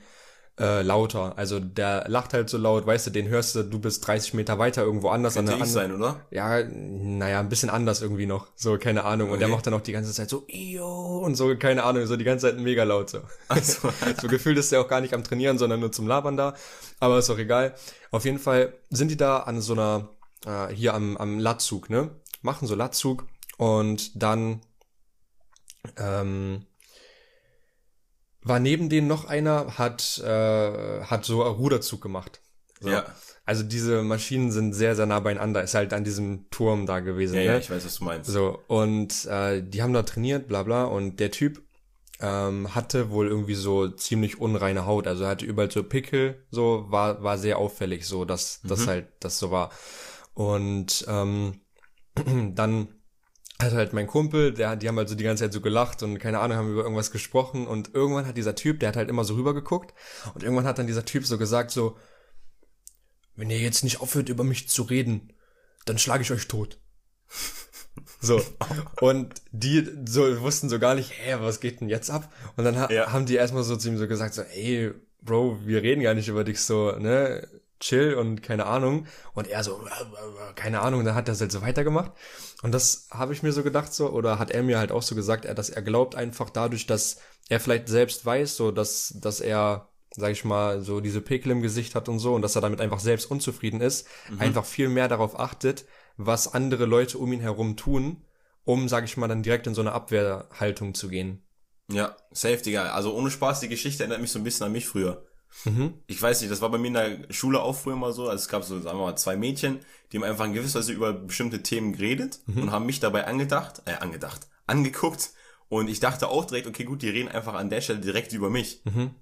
äh, lauter. Also der lacht halt so laut, weißt du, den hörst du, du bist 30 Meter weiter irgendwo anders an Könnte der ich sein, oder? Ja, naja, ein bisschen anders irgendwie noch. So, keine Ahnung. Und der Okay. macht dann auch die ganze Zeit so, Io, und so, keine Ahnung, so die ganze Zeit mega laut so. Also, <laughs> So gefühlt ist er auch gar nicht am Trainieren, sondern nur zum Labern da. Aber ist auch egal. Auf jeden Fall sind die da an so einer, äh, hier am, am Latzug, ne? Machen so Latzug und dann ähm, war neben denen noch einer, hat, äh, hat so einen Ruderzug gemacht. So. ja. Also diese Maschinen sind sehr, sehr nah beieinander. Ist halt an diesem Turm da gewesen. Ja, ne? ja, ich weiß, was du meinst. So, und äh, die haben da trainiert, bla bla, und der Typ ähm, hatte wohl irgendwie so ziemlich unreine Haut. Also er hatte überall so Pickel, so war war sehr auffällig, so dass mhm. das halt das so war. Und ähm, <clears throat> dann hatte halt mein Kumpel, der, die haben halt so die ganze Zeit so gelacht und keine Ahnung, haben über irgendwas gesprochen und irgendwann hat dieser Typ, der hat halt immer so rübergeguckt und irgendwann hat dann dieser Typ so gesagt so, wenn ihr jetzt nicht aufhört über mich zu reden, dann schlage ich euch tot. <laughs> So. Und die so wussten so gar nicht, hä, was geht denn jetzt ab? Und dann ha ja. haben die erstmal so zu ihm so gesagt, so, ey, Bro, wir reden gar nicht über dich so, ne? Chill und keine Ahnung. Und er so, keine Ahnung, dann hat er es halt so weitergemacht. Und das habe ich mir so gedacht, so, oder hat er mir halt auch so gesagt, er, dass er glaubt einfach dadurch, dass er vielleicht selbst weiß, so, dass, dass er, sag ich mal, so diese Pickel im Gesicht hat und so, und dass er damit einfach selbst unzufrieden ist, mhm. einfach viel mehr darauf achtet, was andere Leute um ihn herum tun, um, sag ich mal, dann direkt in so eine Abwehrhaltung zu gehen. Ja, safe, Digga. Also ohne Spaß, die Geschichte erinnert mich so ein bisschen an mich früher. Mhm. Ich weiß nicht, das war bei mir in der Schule auch früher mal so. Also es gab so, sagen wir mal, zwei Mädchen, die haben einfach in gewisser Weise über bestimmte Themen geredet mhm. und haben mich dabei angedacht, äh, angedacht, angeguckt. Und ich dachte auch direkt, okay, gut, die reden einfach an der Stelle direkt über mich. Mhm.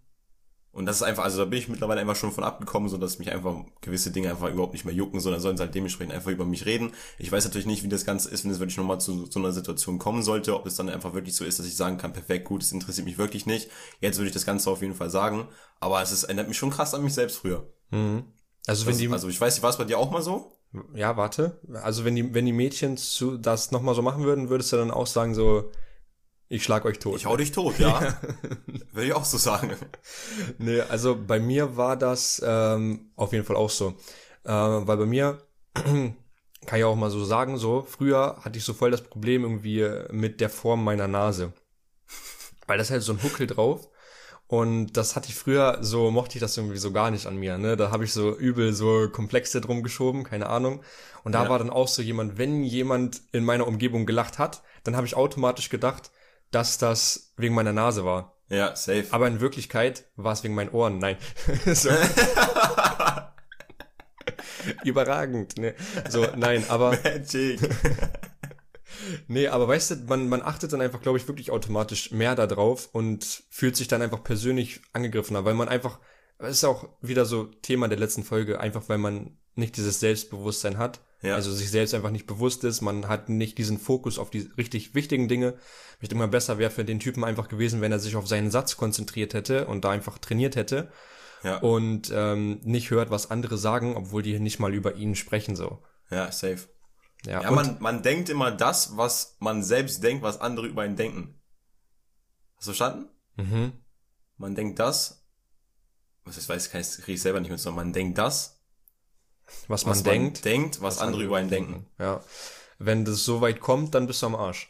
Und das ist einfach, also da bin ich mittlerweile einfach schon von abgekommen, so dass mich einfach gewisse Dinge einfach überhaupt nicht mehr jucken, sondern sollen sie halt dementsprechend einfach über mich reden. Ich weiß natürlich nicht, wie das Ganze ist, wenn es wirklich nochmal zu so einer Situation kommen sollte, ob es dann einfach wirklich so ist, dass ich sagen kann, perfekt, gut, es interessiert mich wirklich nicht. Jetzt würde ich das Ganze auf jeden Fall sagen. Aber es ist, erinnert mich schon krass an mich selbst früher. Mhm. Also wenn das, die. Also ich weiß war es bei dir auch mal so? Ja, warte. Also wenn die, wenn die Mädchen zu, das nochmal so machen würden, würdest du dann auch sagen, so, ich schlag euch tot. Ich hau dich tot, ja. <laughs> Würde ich auch so sagen. Nee, also bei mir war das ähm, auf jeden Fall auch so. Äh, weil bei mir, <clears throat> kann ich auch mal so sagen, so, früher hatte ich so voll das Problem irgendwie mit der Form meiner Nase. Weil das halt so ein Huckel drauf. Und das hatte ich früher, so mochte ich das irgendwie so gar nicht an mir. Ne? Da habe ich so übel so Komplexe drum geschoben, keine Ahnung. Und da ja. war dann auch so jemand, wenn jemand in meiner Umgebung gelacht hat, dann habe ich automatisch gedacht, dass das wegen meiner Nase war. Ja, safe. Aber in Wirklichkeit war es wegen meinen Ohren. Nein. <laughs> <laughs> Überragend, ne? So, nein, aber. <laughs> Magic. nee, aber weißt du, man, man achtet dann einfach, glaube ich, wirklich automatisch mehr da drauf und fühlt sich dann einfach persönlich angegriffener, weil man einfach, das ist auch wieder so Thema der letzten Folge, einfach weil man nicht dieses Selbstbewusstsein hat ja. Also sich selbst einfach nicht bewusst ist, man hat nicht diesen Fokus auf die richtig wichtigen Dinge. Ich denke mal, besser wäre für den Typen einfach gewesen, wenn er sich auf seinen Satz konzentriert hätte und da einfach trainiert hätte. Ja. Und ähm, nicht hört, was andere sagen, obwohl die nicht mal über ihn sprechen so. Ja, safe. Ja, ja man, man denkt immer das, was man selbst denkt, was andere über ihn denken. Hast du verstanden? Mhm. Man denkt das, was ich weiß, kann ich, kriege ich selber nicht mehr zusammen. Man denkt das, was, was man, denkt. denkt, was, was andere über einen denken. Ja. Wenn das so weit kommt, dann bist du am Arsch.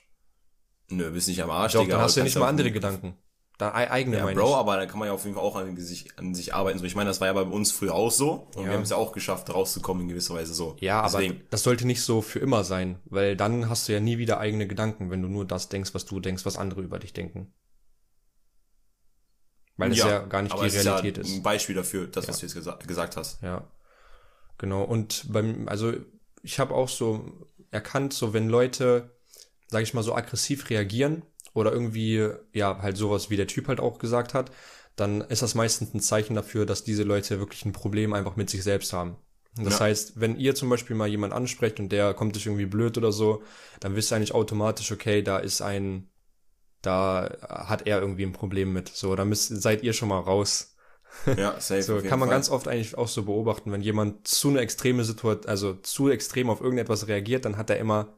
Nö, bist nicht am Arsch, Doch, Digga. Dann hast du ja nicht mal andere Gedanken. Da eigene ja, Bro, ich. aber da kann man ja auf jeden Fall auch an sich, an sich arbeiten. So, ich meine, das war ja bei uns früher auch so. Und ja. wir haben es ja auch geschafft, rauszukommen in gewisser Weise so. Ja, Deswegen. aber das sollte nicht so für immer sein, weil dann hast du ja nie wieder eigene Gedanken, wenn du nur das denkst, was du denkst, was andere über dich denken. Weil das ja, ja gar nicht die Realität ist. Ja ein Beispiel dafür, das, was du jetzt gesa gesagt hast. Ja. Genau, und beim, also ich habe auch so erkannt, so wenn Leute, sag ich mal, so aggressiv reagieren oder irgendwie, ja, halt sowas wie der Typ halt auch gesagt hat, dann ist das meistens ein Zeichen dafür, dass diese Leute wirklich ein Problem einfach mit sich selbst haben. Das ja. heißt, wenn ihr zum Beispiel mal jemand ansprecht und der kommt sich irgendwie blöd oder so, dann wisst ihr eigentlich automatisch, okay, da ist ein, da hat er irgendwie ein Problem mit. So, da müsst, seid ihr schon mal raus. Ja, <laughs> safe. so kann man Fall. ganz oft eigentlich auch so beobachten, wenn jemand zu eine extreme Situation, also zu extrem auf irgendetwas reagiert, dann hat er immer,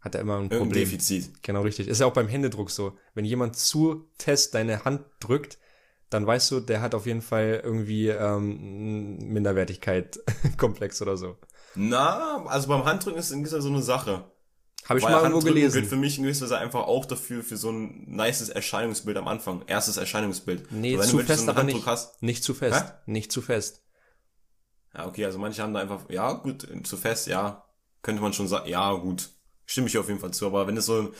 hat er immer ein Problem. Defizit. Genau richtig. Ist ja auch beim Händedruck so. Wenn jemand zu fest deine Hand drückt, dann weißt du, der hat auf jeden Fall irgendwie ähm, Minderwertigkeit Komplex oder so. Na, also beim Handdrücken ist, ist ja so eine Sache. Habe ich Weil mal irgendwo gelesen. gilt für mich in gewisser Weise einfach auch dafür, für so ein nices Erscheinungsbild am Anfang. Erstes Erscheinungsbild. Nee, so, zu fest so aber nicht. Hast, nicht zu fest. Hä? Nicht zu fest. Ja, okay, also manche haben da einfach, ja, gut, zu fest, ja. Könnte man schon sagen, ja, gut. Stimme ich auf jeden Fall zu. Aber wenn es so,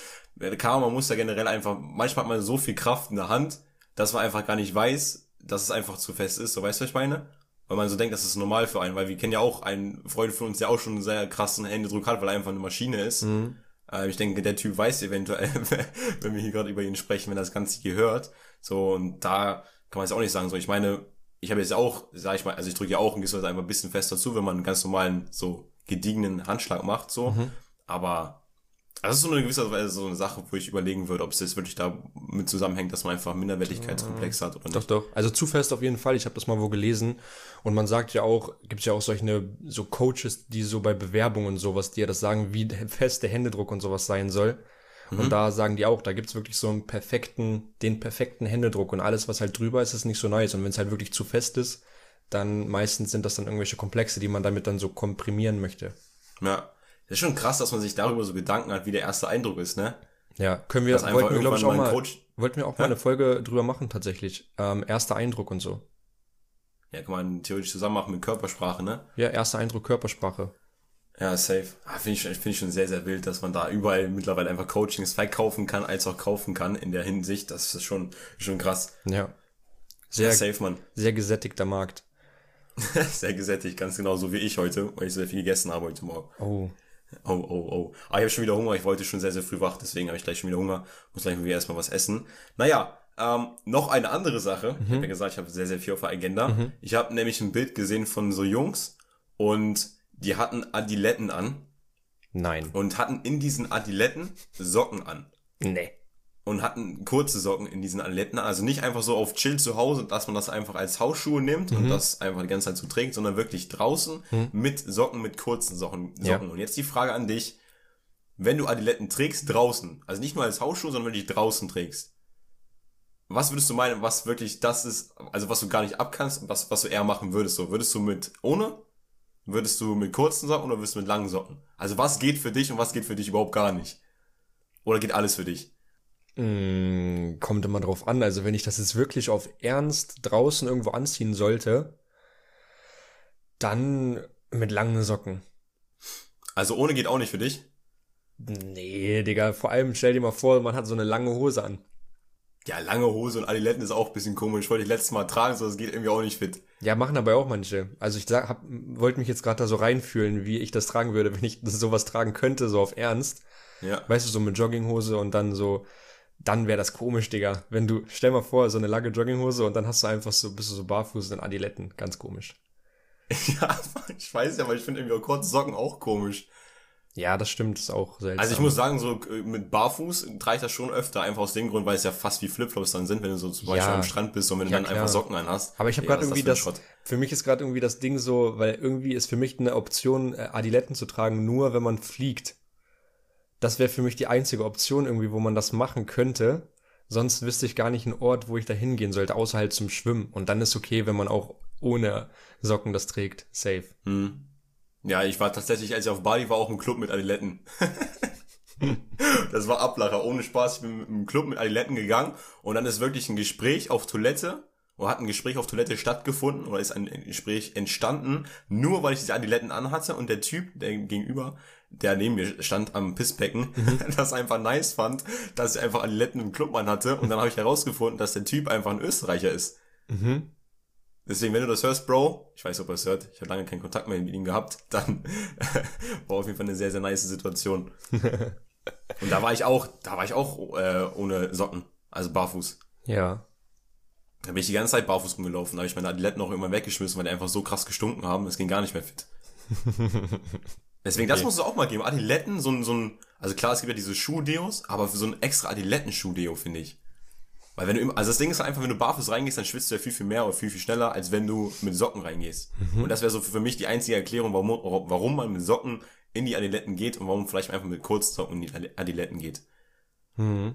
klar, man muss da generell einfach, manchmal hat man so viel Kraft in der Hand, dass man einfach gar nicht weiß, dass es einfach zu fest ist. So, weißt du, was ich meine? Weil man so denkt, das ist normal für einen, weil wir kennen ja auch einen Freund von uns, der auch schon einen sehr krassen Händedruck hat, weil er einfach eine Maschine ist. Mhm. Äh, ich denke, der Typ weiß eventuell, <laughs> wenn wir hier gerade über ihn sprechen, wenn er das Ganze hier hört. So, und da kann man es auch nicht sagen. So, ich meine, ich habe jetzt auch, sag ich mal, also ich drücke ja auch in gewisser Weise einfach ein bisschen fester zu, wenn man einen ganz normalen, so gediegenen Handschlag macht, so. Mhm. Aber das ist so eine gewisse Weise so eine Sache, wo ich überlegen würde, ob es jetzt wirklich da mit zusammenhängt, dass man einfach Minderwertigkeitskomplex hat oder nicht. Doch, doch. Also zu fest auf jeden Fall. Ich habe das mal wo gelesen. Und man sagt ja auch, gibt es ja auch solche so Coaches, die so bei Bewerbungen und sowas, die ja das sagen, wie fest der Händedruck und sowas sein soll. Mhm. Und da sagen die auch, da gibt's wirklich so einen perfekten, den perfekten Händedruck und alles, was halt drüber ist, ist nicht so nice. Und wenn es halt wirklich zu fest ist, dann meistens sind das dann irgendwelche Komplexe, die man damit dann so komprimieren möchte. Ja. Das ist schon krass, dass man sich darüber so Gedanken hat, wie der erste Eindruck ist, ne? Ja, können wir, wollten wir, glaube ich, auch mal, Coach, wollten wir auch mal eine Folge drüber machen, tatsächlich. Ähm, erster Eindruck und so. Ja, kann man theoretisch zusammen machen mit Körpersprache, ne? Ja, erster Eindruck, Körpersprache. Ja, safe. Ah, Finde ich, find ich schon sehr, sehr wild, dass man da überall mittlerweile einfach Coachings verkaufen kann, als auch kaufen kann in der Hinsicht. Das ist schon, schon krass. Ja. Sehr, ja, safe, man. Sehr gesättigter Markt. <laughs> sehr gesättigt, ganz genau so wie ich heute, weil ich sehr viel gegessen habe heute Morgen. Oh. Oh, oh, oh. Ah, ich habe schon wieder Hunger. Ich wollte schon sehr, sehr früh wach, deswegen habe ich gleich schon wieder Hunger. Muss gleich wieder erstmal was essen. Naja, ähm, noch eine andere Sache. Mhm. Ich habe ja gesagt, ich habe sehr, sehr viel auf der Agenda. Mhm. Ich habe nämlich ein Bild gesehen von so Jungs und die hatten Adiletten an. Nein. Und hatten in diesen Adiletten Socken an. Nee und hatten kurze Socken in diesen Aletten. Also nicht einfach so auf Chill zu Hause, dass man das einfach als Hausschuhe nimmt mhm. und das einfach die ganze Zeit so trägt, sondern wirklich draußen mhm. mit Socken, mit kurzen Socken. Socken. Ja. Und jetzt die Frage an dich, wenn du Adiletten trägst, draußen, also nicht nur als Hausschuhe, sondern wirklich draußen trägst, was würdest du meinen, was wirklich das ist, also was du gar nicht abkannst und was, was du eher machen würdest? So, würdest du mit ohne? Würdest du mit kurzen Socken oder würdest du mit langen Socken? Also was geht für dich und was geht für dich überhaupt gar nicht? Oder geht alles für dich? Mm, kommt immer drauf an. Also wenn ich das jetzt wirklich auf Ernst draußen irgendwo anziehen sollte, dann mit langen Socken. Also ohne geht auch nicht für dich? Nee, Digga, vor allem stell dir mal vor, man hat so eine lange Hose an. Ja, lange Hose und Adiletten ist auch ein bisschen komisch. Wollte ich letztes Mal tragen, so das geht irgendwie auch nicht fit. Ja, machen aber auch manche. Also ich sag, hab, wollte mich jetzt gerade da so reinfühlen, wie ich das tragen würde, <laughs> wenn ich sowas tragen könnte, so auf Ernst. Ja. Weißt du, so mit Jogginghose und dann so dann wäre das komisch, Digga. Wenn du, stell mal vor, so eine lange Jogginghose und dann hast du einfach so, bist du so barfuß in Adiletten. Ganz komisch. <laughs> Ja, ich weiß ja, aber ich finde irgendwie auch kurze Socken auch komisch. Ja, das stimmt, ist auch seltsam. Also ich muss sagen, so äh, mit Barfuß trage ich das schon öfter, einfach aus dem Grund, weil es ja fast wie Flipflops dann sind, wenn du so zum Beispiel ja. am Strand bist und wenn ja, du dann klar. einfach Socken an hast. Aber ich habe gerade irgendwie das, das für mich ist gerade irgendwie das Ding so, weil irgendwie ist für mich eine Option, äh, Adiletten zu tragen, nur wenn man fliegt das wäre für mich die einzige Option irgendwie, wo man das machen könnte. Sonst wüsste ich gar nicht einen Ort, wo ich da hingehen sollte, außer halt zum Schwimmen. Und dann ist okay, wenn man auch ohne Socken das trägt. Safe. Hm. Ja, ich war tatsächlich, als ich auf Bali war, auch im Club mit Adiletten. <laughs> das war Ablacher, ohne Spaß. Ich bin im Club mit Adiletten gegangen und dann ist wirklich ein Gespräch auf Toilette oder hat ein Gespräch auf Toilette stattgefunden oder ist ein Gespräch entstanden, nur weil ich diese Adiletten anhatte und der Typ, der gegenüber, der neben mir stand am Pissbecken, mhm. <laughs> das einfach nice fand, dass ich einfach Adiletten im Clubmann hatte und dann habe ich herausgefunden, dass der Typ einfach ein Österreicher ist. Mhm. Deswegen, wenn du das hörst, Bro, ich weiß, ob er es hört, ich habe lange keinen Kontakt mehr mit ihm gehabt, <laughs> dann <laughs> war auf jeden Fall eine sehr, sehr nice Situation. und da war ich auch, da war ich auch äh, ohne Socken, also barfuß. Ja. Da bin ich die ganze Zeit barfuß rumgelaufen, da habe ich meine Adiletten auch immer weggeschmissen, weil die einfach so krass gestunken haben, es ging gar nicht mehr fit. Deswegen, okay. das muss es auch mal geben. Adiletten, so ein, so ein, also klar, es gibt ja diese Schuhdeos, aber für so ein extra Adiletten-Schuhdeo, finde ich. Weil wenn du immer, also das Ding ist einfach, wenn du barfuß reingehst, dann schwitzt du ja viel, viel mehr oder viel, viel schneller, als wenn du mit Socken reingehst. Mhm. Und das wäre so für mich die einzige Erklärung, warum, warum man mit Socken in die Adiletten geht und warum vielleicht einfach mit Kurzsocken in die Adiletten geht. Mhm.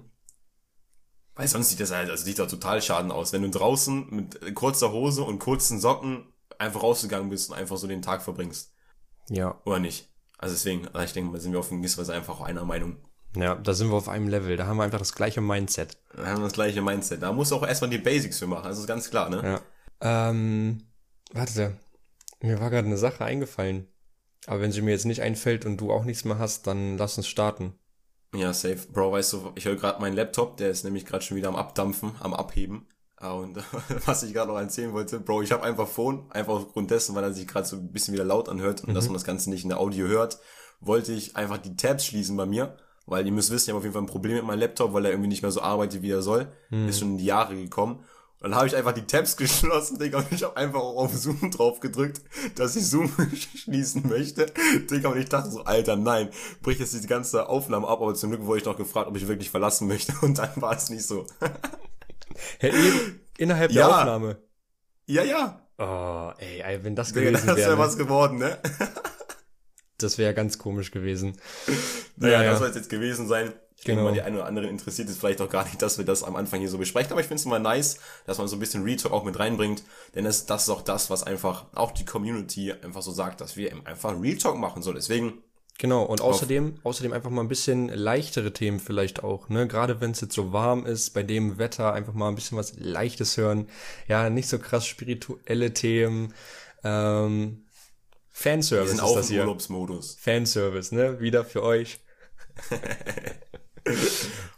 Weil sonst sieht das halt, also sieht das total schaden aus. Wenn du draußen mit kurzer Hose und kurzen Socken einfach rausgegangen bist und einfach so den Tag verbringst. Ja. Oder nicht? Also deswegen, also ich denke, da sind wir auf gewisser Weise einfach einer Meinung. Ja, da sind wir auf einem Level. Da haben wir einfach das gleiche Mindset. Da haben wir das gleiche Mindset. Da muss auch erstmal die Basics für machen. Das ist ganz klar, ne? Ja. Ähm, warte. Mir war gerade eine Sache eingefallen. Aber wenn sie mir jetzt nicht einfällt und du auch nichts mehr hast, dann lass uns starten. Ja, safe. Bro, weißt du, ich höre gerade meinen Laptop, der ist nämlich gerade schon wieder am Abdampfen, am Abheben. Ah, und <laughs> was ich gerade noch erzählen wollte, Bro, ich habe einfach Phone, einfach aufgrund dessen, weil er sich gerade so ein bisschen wieder laut anhört und mhm. dass man das Ganze nicht in der Audio hört, wollte ich einfach die Tabs schließen bei mir, weil ihr müsst wissen, ich habe auf jeden Fall ein Problem mit meinem Laptop, weil er irgendwie nicht mehr so arbeitet, wie er soll. Hm. Ist schon in die Jahre gekommen. Und dann habe ich einfach die Tabs <laughs> geschlossen, Digga, und ich habe einfach auch auf Zoom drauf gedrückt, dass ich Zoom <laughs> schließen möchte. Digga, und ich dachte so, Alter, nein, brich jetzt die ganze Aufnahme ab, aber zum Glück wurde ich noch gefragt, ob ich wirklich verlassen möchte, und dann war es nicht so. Hey, innerhalb ja. der Aufnahme? Ja, ja. Oh, ey, wenn das gewesen wäre. Das wäre ne? was geworden, ne? das wäre ganz komisch gewesen. Naja, ja, das soll es jetzt gewesen sein. Ich genau. denke mal, die einen oder anderen interessiert es vielleicht auch gar nicht, dass wir das am Anfang hier so besprechen, aber ich finde es immer nice, dass man so ein bisschen Retalk auch mit reinbringt, denn das, das ist auch das, was einfach auch die Community einfach so sagt, dass wir einfach Retalk machen sollen. Deswegen Genau, und außerdem, außerdem einfach mal ein bisschen leichtere Themen vielleicht auch, ne? Gerade wenn es jetzt so warm ist, bei dem Wetter einfach mal ein bisschen was Leichtes hören. Ja, nicht so krass spirituelle Themen. Ähm, Fanservice ist das hier. Urlaubsmodus. Fanservice, ne? Wieder für euch. <laughs>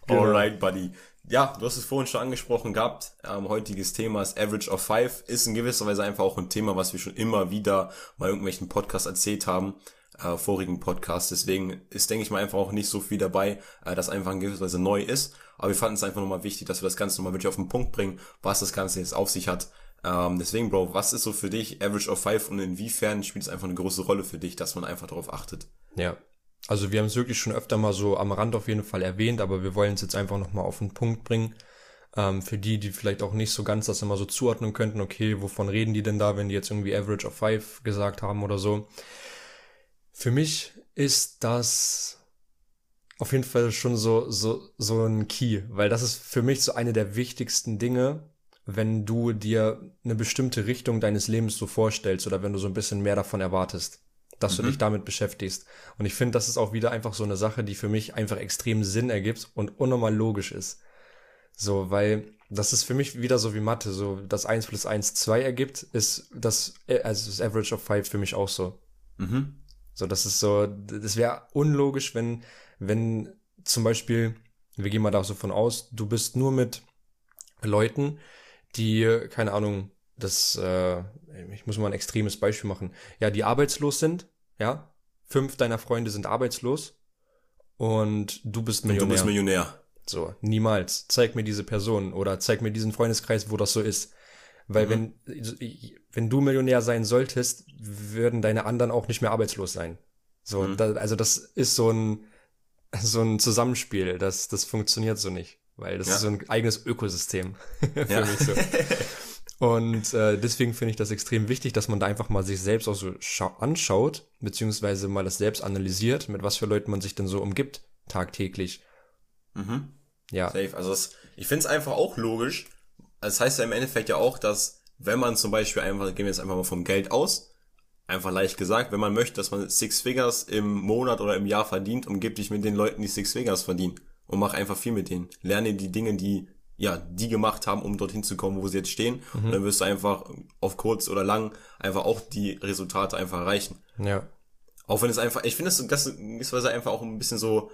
genau. Alright, buddy. Ja, du hast es vorhin schon angesprochen gehabt. Ähm, heutiges Thema ist Average of Five. Ist in gewisser Weise einfach auch ein Thema, was wir schon immer wieder bei irgendwelchen Podcasts erzählt haben äh, vorigen Podcast. Deswegen ist, denke ich mal, einfach auch nicht so viel dabei, äh, das einfach in gewisser Weise neu ist. Aber wir fanden es einfach nochmal wichtig, dass wir das Ganze nochmal wirklich auf den Punkt bringen, was das Ganze jetzt auf sich hat. Ähm, deswegen, Bro, was ist so für dich Average of Five und inwiefern spielt es einfach eine große Rolle für dich, dass man einfach darauf achtet? Ja. Also wir haben es wirklich schon öfter mal so am Rand auf jeden Fall erwähnt, aber wir wollen es jetzt einfach nochmal auf den Punkt bringen. Ähm, für die, die vielleicht auch nicht so ganz das immer so zuordnen könnten, okay, wovon reden die denn da, wenn die jetzt irgendwie Average of Five gesagt haben oder so. Für mich ist das auf jeden Fall schon so, so, so ein Key, weil das ist für mich so eine der wichtigsten Dinge, wenn du dir eine bestimmte Richtung deines Lebens so vorstellst oder wenn du so ein bisschen mehr davon erwartest, dass mhm. du dich damit beschäftigst. Und ich finde, das ist auch wieder einfach so eine Sache, die für mich einfach extrem Sinn ergibt und unnormal logisch ist. So, weil das ist für mich wieder so wie Mathe, so das 1 plus 1 2 ergibt, ist das, also das Average of 5 für mich auch so. Mhm. So, das ist so, das wäre unlogisch, wenn, wenn zum Beispiel, wir gehen mal da so von aus, du bist nur mit Leuten, die, keine Ahnung, das, äh, ich muss mal ein extremes Beispiel machen, ja, die arbeitslos sind, ja, fünf deiner Freunde sind arbeitslos und du bist Millionär. Und du bist Millionär. So, niemals. Zeig mir diese Person oder zeig mir diesen Freundeskreis, wo das so ist. Weil mhm. wenn, wenn du Millionär sein solltest, würden deine anderen auch nicht mehr arbeitslos sein. So, mhm. da, also das ist so ein, <laughs> so ein Zusammenspiel, das, das funktioniert so nicht. Weil das ja. ist so ein eigenes Ökosystem <laughs> für ja. mich so. <laughs> Und äh, deswegen finde ich das extrem wichtig, dass man da einfach mal sich selbst auch so anschaut, beziehungsweise mal das selbst analysiert, mit was für Leuten man sich denn so umgibt, tagtäglich. Mhm. Ja. Safe. Also das, ich finde es einfach auch logisch, das heißt ja im Endeffekt ja auch, dass wenn man zum Beispiel einfach, gehen wir jetzt einfach mal vom Geld aus, einfach leicht gesagt, wenn man möchte, dass man Six Figures im Monat oder im Jahr verdient, umgib dich mit den Leuten, die Six Figures verdienen und mach einfach viel mit denen. Lerne die Dinge, die ja, die gemacht haben, um dorthin zu kommen, wo sie jetzt stehen. Mhm. Und dann wirst du einfach auf kurz oder lang einfach auch die Resultate einfach erreichen. Ja. Auch wenn es einfach, ich finde das, das in gewisser Weise einfach auch ein bisschen so,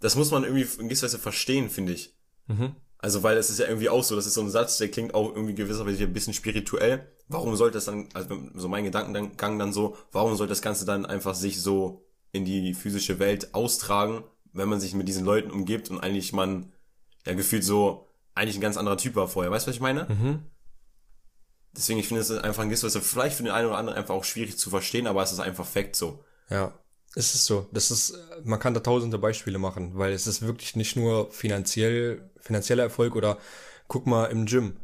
das muss man irgendwie in gewisser Weise verstehen, finde ich. Mhm. Also, weil es ist ja irgendwie auch so, das ist so ein Satz, der klingt auch irgendwie gewisserweise ein bisschen spirituell. Warum sollte das dann, also so mein Gedankengang dann so, warum sollte das Ganze dann einfach sich so in die physische Welt austragen, wenn man sich mit diesen Leuten umgibt und eigentlich man, ja, gefühlt so, eigentlich ein ganz anderer Typ war vorher. Weißt du, was ich meine? Mhm. Deswegen, ich finde es einfach ein gewisser, vielleicht für den einen oder anderen einfach auch schwierig zu verstehen, aber es ist einfach Fakt so. Ja. Es ist so. Das ist, man kann da tausende Beispiele machen, weil es ist wirklich nicht nur finanziell, finanzieller Erfolg oder guck mal im Gym.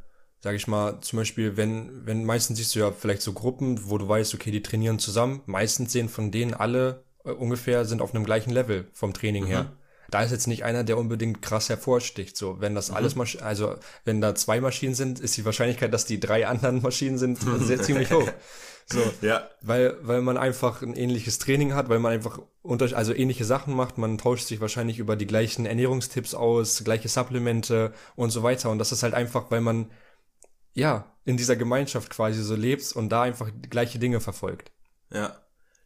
Sag ich mal, zum Beispiel, wenn, wenn meistens siehst du ja vielleicht so Gruppen, wo du weißt, okay, die trainieren zusammen. Meistens sehen von denen alle äh, ungefähr, sind auf einem gleichen Level vom Training mhm. her. Da ist jetzt nicht einer, der unbedingt krass hervorsticht. So, wenn das mhm. alles, Masch also wenn da zwei Maschinen sind, ist die Wahrscheinlichkeit, dass die drei anderen Maschinen sind, <laughs> sehr ziemlich hoch. So, ja. Weil, weil man einfach ein ähnliches Training hat, weil man einfach unter, also ähnliche Sachen macht. Man tauscht sich wahrscheinlich über die gleichen Ernährungstipps aus, gleiche Supplemente und so weiter. Und das ist halt einfach, weil man, ja, in dieser Gemeinschaft quasi so lebt und da einfach die gleiche Dinge verfolgt. Ja.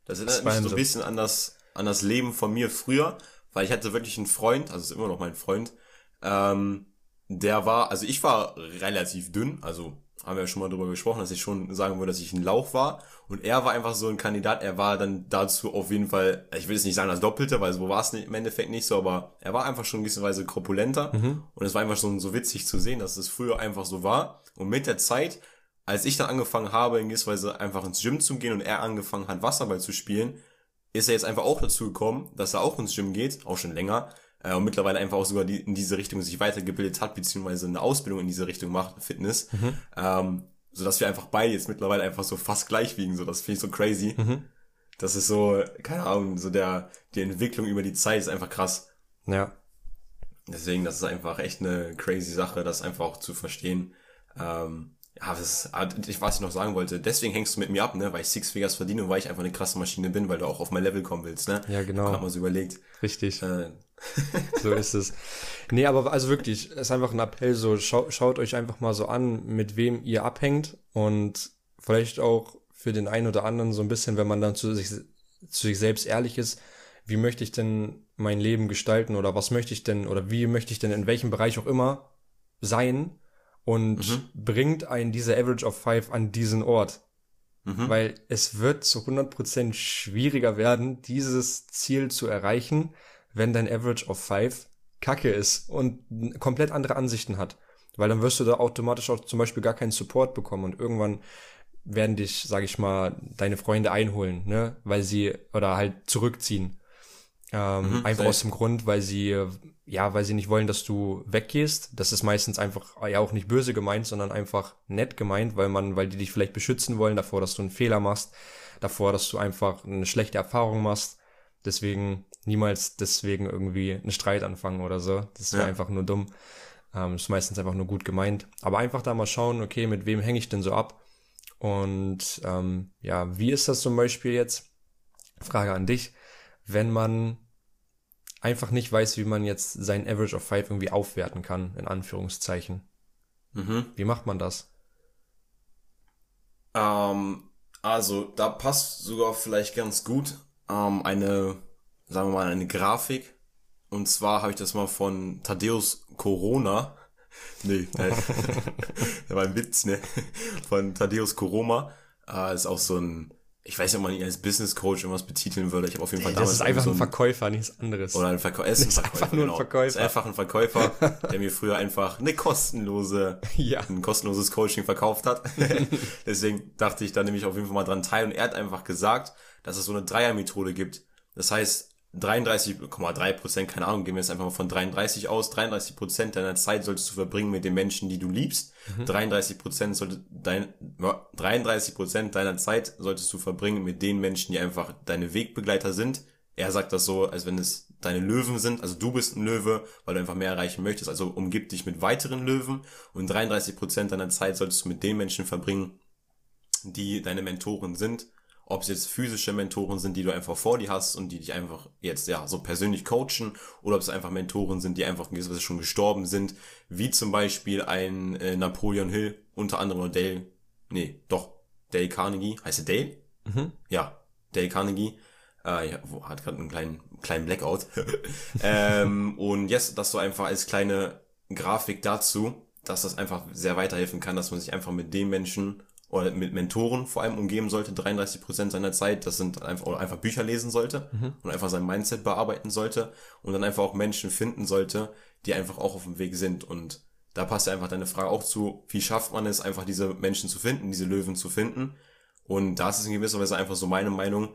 Das erinnert mich so ein bisschen an das, an das Leben von mir früher, weil ich hatte wirklich einen Freund, also ist immer noch mein Freund, ähm, der war, also ich war relativ dünn, also haben wir ja schon mal drüber gesprochen, dass ich schon sagen würde, dass ich ein Lauch war. Und er war einfach so ein Kandidat, er war dann dazu auf jeden Fall, ich will jetzt nicht sagen das Doppelte, weil so war es im Endeffekt nicht so, aber er war einfach schon in gewisser Weise korpulenter. Mhm. Und es war einfach schon so witzig zu sehen, dass es früher einfach so war. Und mit der Zeit, als ich dann angefangen habe, in gewisser Weise einfach ins Gym zu gehen und er angefangen hat, Wasserball zu spielen, ist er jetzt einfach auch dazu gekommen, dass er auch ins Gym geht, auch schon länger, äh, und mittlerweile einfach auch sogar die, in diese Richtung sich weitergebildet hat, beziehungsweise eine Ausbildung in diese Richtung macht, Fitness. Mhm. Ähm, so dass wir einfach beide jetzt mittlerweile einfach so fast gleich wiegen, so das finde ich so crazy. Mhm. Das ist so, keine Ahnung, so der, die Entwicklung über die Zeit ist einfach krass. Ja. Deswegen, das ist einfach echt eine crazy Sache, das einfach auch zu verstehen. Ähm, ja, das ist, was ich noch sagen wollte, deswegen hängst du mit mir ab, ne, weil ich Six Figures verdiene und weil ich einfach eine krasse Maschine bin, weil du auch auf mein Level kommen willst, ne? Ja, genau. Hat man so überlegt. Richtig. Äh. <laughs> so ist es. Nee, aber also wirklich, es ist einfach ein Appell, so schau, schaut euch einfach mal so an, mit wem ihr abhängt und vielleicht auch für den einen oder anderen so ein bisschen, wenn man dann zu sich, zu sich selbst ehrlich ist, wie möchte ich denn mein Leben gestalten oder was möchte ich denn oder wie möchte ich denn in welchem Bereich auch immer sein und mhm. bringt einen diese Average of Five an diesen Ort. Mhm. Weil es wird zu 100% schwieriger werden, dieses Ziel zu erreichen, wenn dein Average of Five kacke ist und komplett andere Ansichten hat. Weil dann wirst du da automatisch auch zum Beispiel gar keinen Support bekommen und irgendwann werden dich, sag ich mal, deine Freunde einholen, ne, weil sie oder halt zurückziehen. Ähm, mhm, einfach aus dem Grund, weil sie, ja, weil sie nicht wollen, dass du weggehst. Das ist meistens einfach ja auch nicht böse gemeint, sondern einfach nett gemeint, weil man, weil die dich vielleicht beschützen wollen davor, dass du einen Fehler machst, davor, dass du einfach eine schlechte Erfahrung machst. Deswegen niemals deswegen irgendwie einen Streit anfangen oder so. Das wäre ja. einfach nur dumm. Ähm, ist meistens einfach nur gut gemeint. Aber einfach da mal schauen, okay, mit wem hänge ich denn so ab? Und ähm, ja, wie ist das zum Beispiel jetzt? Frage an dich, wenn man einfach nicht weiß, wie man jetzt sein Average of Five irgendwie aufwerten kann, in Anführungszeichen. Mhm. Wie macht man das? Ähm, also, da passt sogar vielleicht ganz gut ähm, eine, sagen wir mal, eine Grafik. Und zwar habe ich das mal von Thaddeus Corona. <laughs> nee, äh, <laughs> der war ein Witz, ne? <laughs> Von Thaddeus Corona. Äh, ist auch so ein ich weiß nicht, ob man ihn als Business Coach irgendwas betiteln würde. Ich habe auf jeden Fall damals. Das ist einfach so ein, Verkäufer, nichts anderes. Oder ein <laughs> Verkäufer. Es ist, ein Verkäufer, einfach nur ein genau. Verkäufer. Ist einfach ein Verkäufer, <laughs> der mir früher einfach eine kostenlose, <laughs> ja. ein kostenloses Coaching verkauft hat. Deswegen dachte ich da nämlich auf jeden Fall mal dran teil. Und er hat einfach gesagt, dass es so eine Dreier-Methode gibt. Das heißt, 33,3 Prozent, keine Ahnung, gehen wir jetzt einfach mal von 33 aus. 33 Prozent deiner Zeit solltest du verbringen mit den Menschen, die du liebst. Mhm. 33 Prozent sollte dein, 33 Prozent deiner Zeit solltest du verbringen mit den Menschen, die einfach deine Wegbegleiter sind. Er sagt das so, als wenn es deine Löwen sind. Also du bist ein Löwe, weil du einfach mehr erreichen möchtest. Also umgib dich mit weiteren Löwen. Und 33 Prozent deiner Zeit solltest du mit den Menschen verbringen, die deine Mentoren sind ob es jetzt physische Mentoren sind, die du einfach vor dir hast und die dich einfach jetzt ja so persönlich coachen, oder ob es einfach Mentoren sind, die einfach gewisserweise schon gestorben sind, wie zum Beispiel ein äh, Napoleon Hill, unter anderem Dale, nee, doch, Dale Carnegie, heißt er Dale? Mhm. Ja, Dale Carnegie, äh, ja, wo, hat gerade einen kleinen, kleinen Blackout. <laughs> ähm, und jetzt, das so einfach als kleine Grafik dazu, dass das einfach sehr weiterhelfen kann, dass man sich einfach mit den Menschen oder mit Mentoren vor allem umgeben sollte, 33 Prozent seiner Zeit, das sind einfach, oder einfach Bücher lesen sollte mhm. und einfach sein Mindset bearbeiten sollte und dann einfach auch Menschen finden sollte, die einfach auch auf dem Weg sind und da passt ja einfach deine Frage auch zu, wie schafft man es, einfach diese Menschen zu finden, diese Löwen zu finden und da ist es in gewisser Weise einfach so meine Meinung,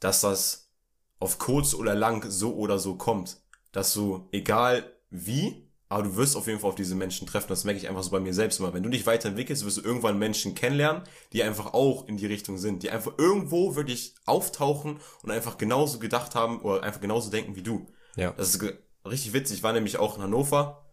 dass das auf kurz oder lang so oder so kommt, dass du, egal wie, aber du wirst auf jeden Fall auf diese Menschen treffen. Das merke ich einfach so bei mir selbst immer. Wenn du dich weiterentwickelst, wirst du irgendwann Menschen kennenlernen, die einfach auch in die Richtung sind, die einfach irgendwo wirklich auftauchen und einfach genauso gedacht haben oder einfach genauso denken wie du. Ja. Das ist richtig witzig. Ich war nämlich auch in Hannover,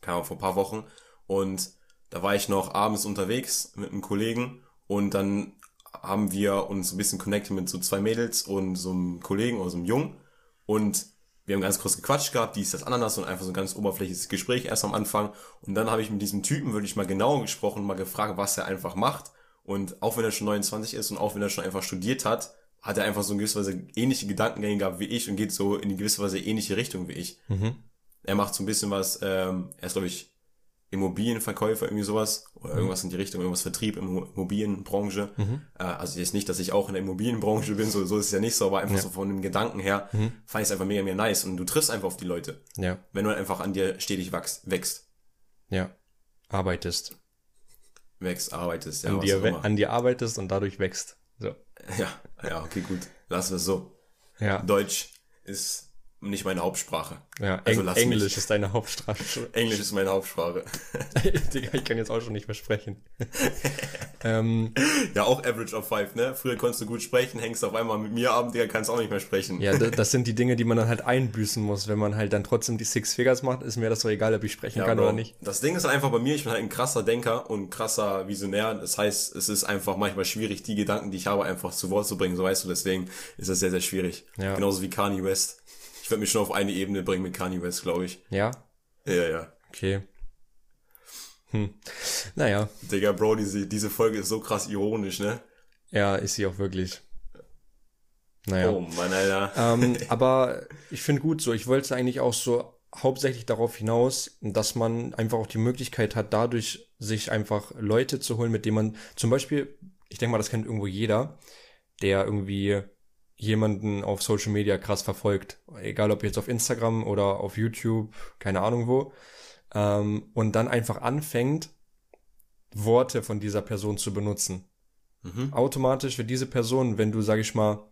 kam vor ein paar Wochen, und da war ich noch abends unterwegs mit einem Kollegen und dann haben wir uns ein bisschen connected mit so zwei Mädels und so einem Kollegen oder so einem Jungen und wir haben ganz kurz gequatscht gehabt, dies, das, Ananas und einfach so ein ganz oberflächliches Gespräch erst am Anfang. Und dann habe ich mit diesem Typen wirklich mal genauer gesprochen mal gefragt, was er einfach macht. Und auch wenn er schon 29 ist und auch wenn er schon einfach studiert hat, hat er einfach so in gewisser Weise ähnliche Gedankengänge gehabt wie ich und geht so in gewisser Weise ähnliche Richtung wie ich. Mhm. Er macht so ein bisschen was, ähm, er ist glaube ich Immobilienverkäufer, irgendwie sowas, oder mhm. irgendwas in die Richtung, irgendwas Vertrieb Immobilienbranche. Mhm. Äh, also jetzt nicht, dass ich auch in der Immobilienbranche bin, so, so ist es ja nicht so, aber einfach ja. so von dem Gedanken her mhm. fand ich es einfach mega, mega nice. Und du triffst einfach auf die Leute. Ja. Wenn du einfach an dir stetig wachst, wächst. Ja. Arbeitest. Wächst, arbeitest, ja. An dir, an dir arbeitest und dadurch wächst. So. <laughs> Ja, ja, okay, gut. Lassen wir es so. Ja. Deutsch ist nicht meine Hauptsprache. Ja, also Eng Englisch mich. ist deine Hauptsprache. <laughs> Englisch ist meine Hauptsprache. <laughs> Digga, ich kann jetzt auch schon nicht mehr sprechen. <laughs> ähm, ja, auch Average of Five, ne? Früher konntest du gut sprechen, hängst auf einmal mit mir ab, Digga, kannst auch nicht mehr sprechen. Ja, das sind die Dinge, die man dann halt einbüßen muss. Wenn man halt dann trotzdem die Six Figures macht, ist mir das so egal, ob ich sprechen ja, kann Bro. oder nicht. Das Ding ist einfach bei mir, ich bin halt ein krasser Denker und krasser Visionär. Das heißt, es ist einfach manchmal schwierig, die Gedanken, die ich habe, einfach zu Wort zu bringen. So weißt du, deswegen ist das sehr, sehr schwierig. Ja. Genauso wie Kanye West. Ich werde mich schon auf eine Ebene bringen mit Kanye West, glaube ich. Ja? Ja, ja. Okay. Hm. Naja. Digga, Bro, diese, diese Folge ist so krass ironisch, ne? Ja, ist sie auch wirklich. Naja. Oh Mann, Alter. Ähm, <laughs> aber ich finde gut so, ich wollte eigentlich auch so hauptsächlich darauf hinaus, dass man einfach auch die Möglichkeit hat, dadurch sich einfach Leute zu holen, mit denen man zum Beispiel, ich denke mal, das kennt irgendwo jeder, der irgendwie jemanden auf Social Media krass verfolgt. Egal ob jetzt auf Instagram oder auf YouTube, keine Ahnung wo. Ähm, und dann einfach anfängt, Worte von dieser Person zu benutzen. Mhm. Automatisch wird diese Person, wenn du, sag ich mal,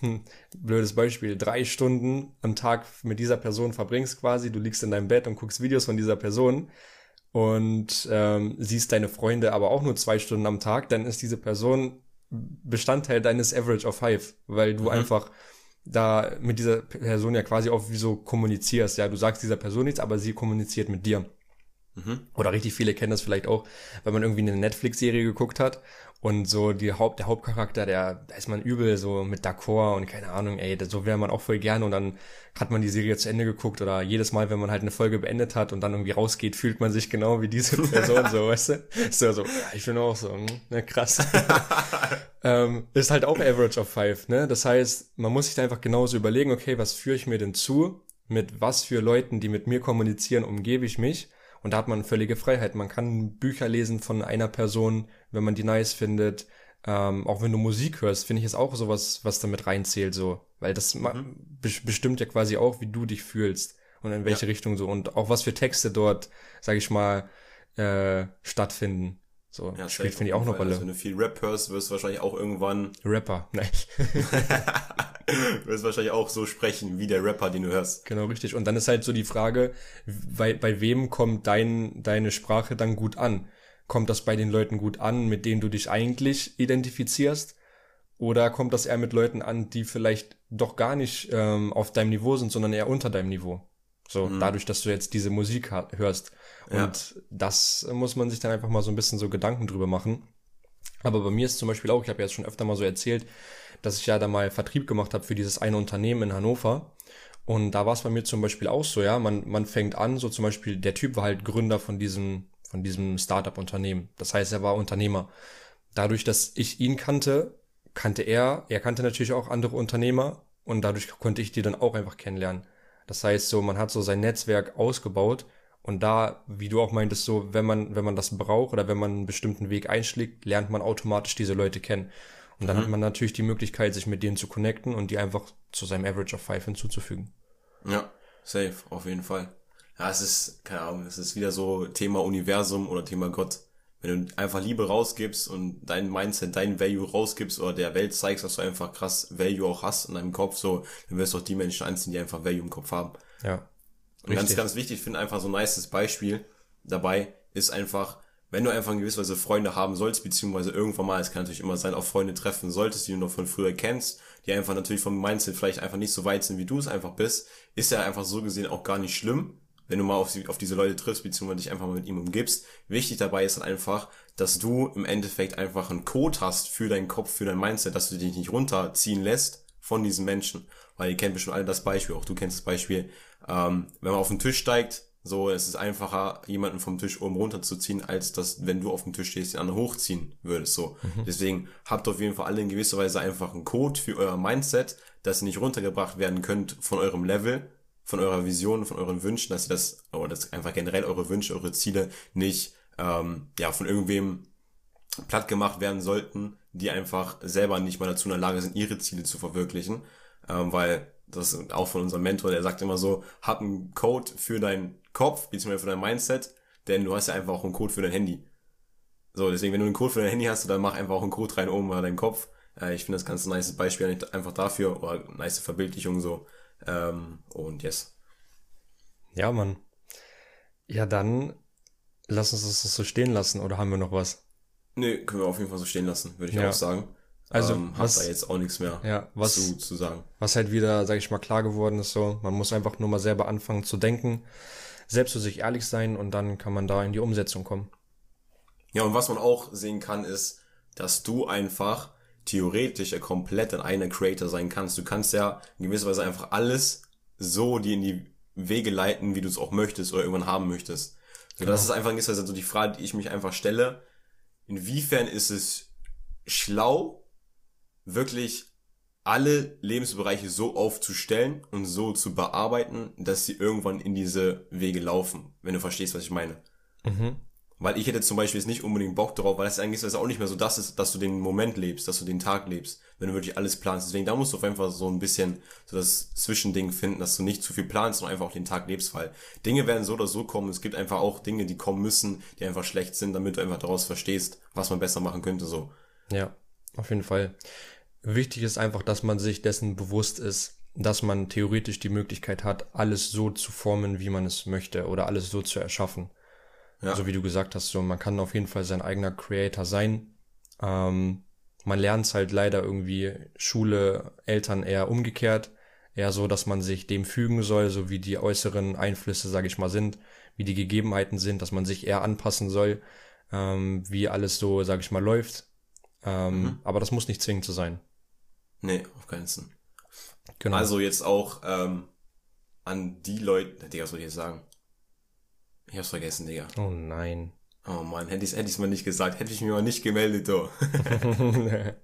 hm, blödes Beispiel, drei Stunden am Tag mit dieser Person verbringst quasi, du liegst in deinem Bett und guckst Videos von dieser Person und ähm, siehst deine Freunde aber auch nur zwei Stunden am Tag, dann ist diese Person Bestandteil deines Average of Five, weil du mhm. einfach da mit dieser Person ja quasi auch wie so kommunizierst. Ja, du sagst dieser Person nichts, aber sie kommuniziert mit dir. Mhm. Oder richtig viele kennen das vielleicht auch, weil man irgendwie eine Netflix-Serie geguckt hat und so die Haupt, der Hauptcharakter, der, da ist man übel so mit D'accord und keine Ahnung, ey, so wäre man auch voll gerne und dann hat man die Serie zu Ende geguckt oder jedes Mal, wenn man halt eine Folge beendet hat und dann irgendwie rausgeht, fühlt man sich genau wie diese <laughs> Person so, weißt du? So, so, ja, ich bin auch so, ne, krass. <laughs> ähm, ist halt auch Average of Five, ne? Das heißt, man muss sich da einfach genauso überlegen, okay, was führe ich mir denn zu? Mit was für Leuten, die mit mir kommunizieren, umgebe ich mich? Und da hat man völlige Freiheit. Man kann Bücher lesen von einer Person, wenn man die nice findet. Ähm, auch wenn du Musik hörst, finde ich es auch sowas, was damit reinzählt, so. Weil das mhm. be bestimmt ja quasi auch, wie du dich fühlst und in welche ja. Richtung so. Und auch was für Texte dort, sag ich mal, äh, stattfinden. So, ja, spielt, finde ich, auch eine Rolle. Also, wenn du viel Rap hörst, wirst du wahrscheinlich auch irgendwann. Rapper, nein. <laughs> <laughs> wirst wahrscheinlich auch so sprechen, wie der Rapper, den du hörst. Genau, richtig. Und dann ist halt so die Frage, bei, bei wem kommt dein, deine Sprache dann gut an? Kommt das bei den Leuten gut an, mit denen du dich eigentlich identifizierst? Oder kommt das eher mit Leuten an, die vielleicht doch gar nicht ähm, auf deinem Niveau sind, sondern eher unter deinem Niveau? So, mhm. dadurch, dass du jetzt diese Musik hörst. Und ja. das muss man sich dann einfach mal so ein bisschen so Gedanken drüber machen. Aber bei mir ist zum Beispiel auch, ich habe ja jetzt schon öfter mal so erzählt, dass ich ja da mal Vertrieb gemacht habe für dieses eine Unternehmen in Hannover. Und da war es bei mir zum Beispiel auch so, ja, man, man fängt an, so zum Beispiel, der Typ war halt Gründer von diesem, von diesem Startup-Unternehmen. Das heißt, er war Unternehmer. Dadurch, dass ich ihn kannte, kannte er, er kannte natürlich auch andere Unternehmer und dadurch konnte ich die dann auch einfach kennenlernen. Das heißt, so, man hat so sein Netzwerk ausgebaut und da, wie du auch meintest, so, wenn man, wenn man das braucht oder wenn man einen bestimmten Weg einschlägt, lernt man automatisch diese Leute kennen. Und dann mhm. hat man natürlich die Möglichkeit, sich mit denen zu connecten und die einfach zu seinem Average of Five hinzuzufügen. Ja, safe, auf jeden Fall. Ja, es ist, keine Ahnung, es ist wieder so Thema Universum oder Thema Gott. Wenn du einfach Liebe rausgibst und dein Mindset, dein Value rausgibst oder der Welt zeigst, dass du einfach krass Value auch hast in deinem Kopf, so, dann wirst du auch die Menschen anziehen, die einfach Value im Kopf haben. Ja. Und Richtig. ganz, ganz wichtig, ich finde einfach so ein nices Beispiel dabei ist einfach, wenn du einfach in gewisser Weise Freunde haben sollst, beziehungsweise irgendwann mal, es kann natürlich immer sein, auch Freunde treffen solltest, die du noch von früher kennst, die einfach natürlich vom Mindset vielleicht einfach nicht so weit sind, wie du es einfach bist, ist ja einfach so gesehen auch gar nicht schlimm, wenn du mal auf, auf diese Leute triffst, beziehungsweise dich einfach mal mit ihm umgibst. Wichtig dabei ist dann einfach, dass du im Endeffekt einfach einen Code hast für deinen Kopf, für dein Mindset, dass du dich nicht runterziehen lässt von diesen Menschen. Weil ihr kennt bestimmt alle das Beispiel, auch du kennst das Beispiel, ähm, wenn man auf den Tisch steigt, so, es ist einfacher, jemanden vom Tisch oben runterzuziehen, als dass, wenn du auf dem Tisch stehst, den anderen hochziehen würdest, so. Mhm. Deswegen habt auf jeden Fall alle in gewisser Weise einfach einen Code für euer Mindset, dass ihr nicht runtergebracht werden könnt von eurem Level, von eurer Vision, von euren Wünschen, dass ihr das, oder das einfach generell eure Wünsche, eure Ziele nicht ähm, ja von irgendwem platt gemacht werden sollten, die einfach selber nicht mal dazu in der Lage sind, ihre Ziele zu verwirklichen. Ähm, weil das ist auch von unserem Mentor, der sagt immer so, hab einen Code für deinen Kopf, beziehungsweise für dein Mindset, denn du hast ja einfach auch einen Code für dein Handy. So, deswegen, wenn du einen Code für dein Handy hast, dann mach einfach auch einen Code rein oben bei deinem Kopf. Äh, ich finde das ganz ein nice Beispiel einfach dafür, oder nice Verbildlichung so. Ähm, und yes. Ja, Mann. Ja, dann lass uns das so stehen lassen, oder haben wir noch was? Nee, können wir auf jeden Fall so stehen lassen, würde ich ja. auch sagen. Also ähm, was, da jetzt auch nichts mehr ja, was, zu, zu sagen. Was halt wieder, sag ich mal, klar geworden ist, so, man muss einfach nur mal selber anfangen zu denken, selbst zu sich ehrlich sein und dann kann man da in die Umsetzung kommen. Ja, und was man auch sehen kann, ist, dass du einfach theoretisch komplett ein eigener Creator sein kannst. Du kannst ja in gewisser Weise einfach alles so dir in die Wege leiten, wie du es auch möchtest oder irgendwann haben möchtest. Genau. Das ist einfach in gewisser Weise so die Frage, die ich mich einfach stelle. Inwiefern ist es schlau, wirklich alle Lebensbereiche so aufzustellen und so zu bearbeiten, dass sie irgendwann in diese Wege laufen, wenn du verstehst, was ich meine. Mhm. Weil ich hätte zum Beispiel jetzt nicht unbedingt Bock darauf, weil es eigentlich ist auch nicht mehr so das ist, dass du den Moment lebst, dass du den Tag lebst, wenn du wirklich alles planst. Deswegen, da musst du auf jeden Fall so ein bisschen so das Zwischending finden, dass du nicht zu viel planst, sondern einfach auch den Tag lebst, weil Dinge werden so oder so kommen. Es gibt einfach auch Dinge, die kommen müssen, die einfach schlecht sind, damit du einfach daraus verstehst, was man besser machen könnte, so. Ja, auf jeden Fall. Wichtig ist einfach, dass man sich dessen bewusst ist, dass man theoretisch die Möglichkeit hat, alles so zu formen, wie man es möchte oder alles so zu erschaffen. Ja. So wie du gesagt hast, so man kann auf jeden Fall sein eigener Creator sein. Ähm, man lernt es halt leider irgendwie Schule, Eltern eher umgekehrt, eher so, dass man sich dem fügen soll, so wie die äußeren Einflüsse, sage ich mal, sind, wie die Gegebenheiten sind, dass man sich eher anpassen soll, ähm, wie alles so, sage ich mal, läuft. Ähm, mhm. Aber das muss nicht zwingend so sein. Nee, auf keinen Fall. Genau. Also jetzt auch ähm, an die Leute, Digga, was soll ich jetzt sagen? Ich hab's vergessen, Digga. Oh nein. Oh man, hätte ich's, hätte ich's mal nicht gesagt, hätte ich mich mal nicht gemeldet, du. <laughs>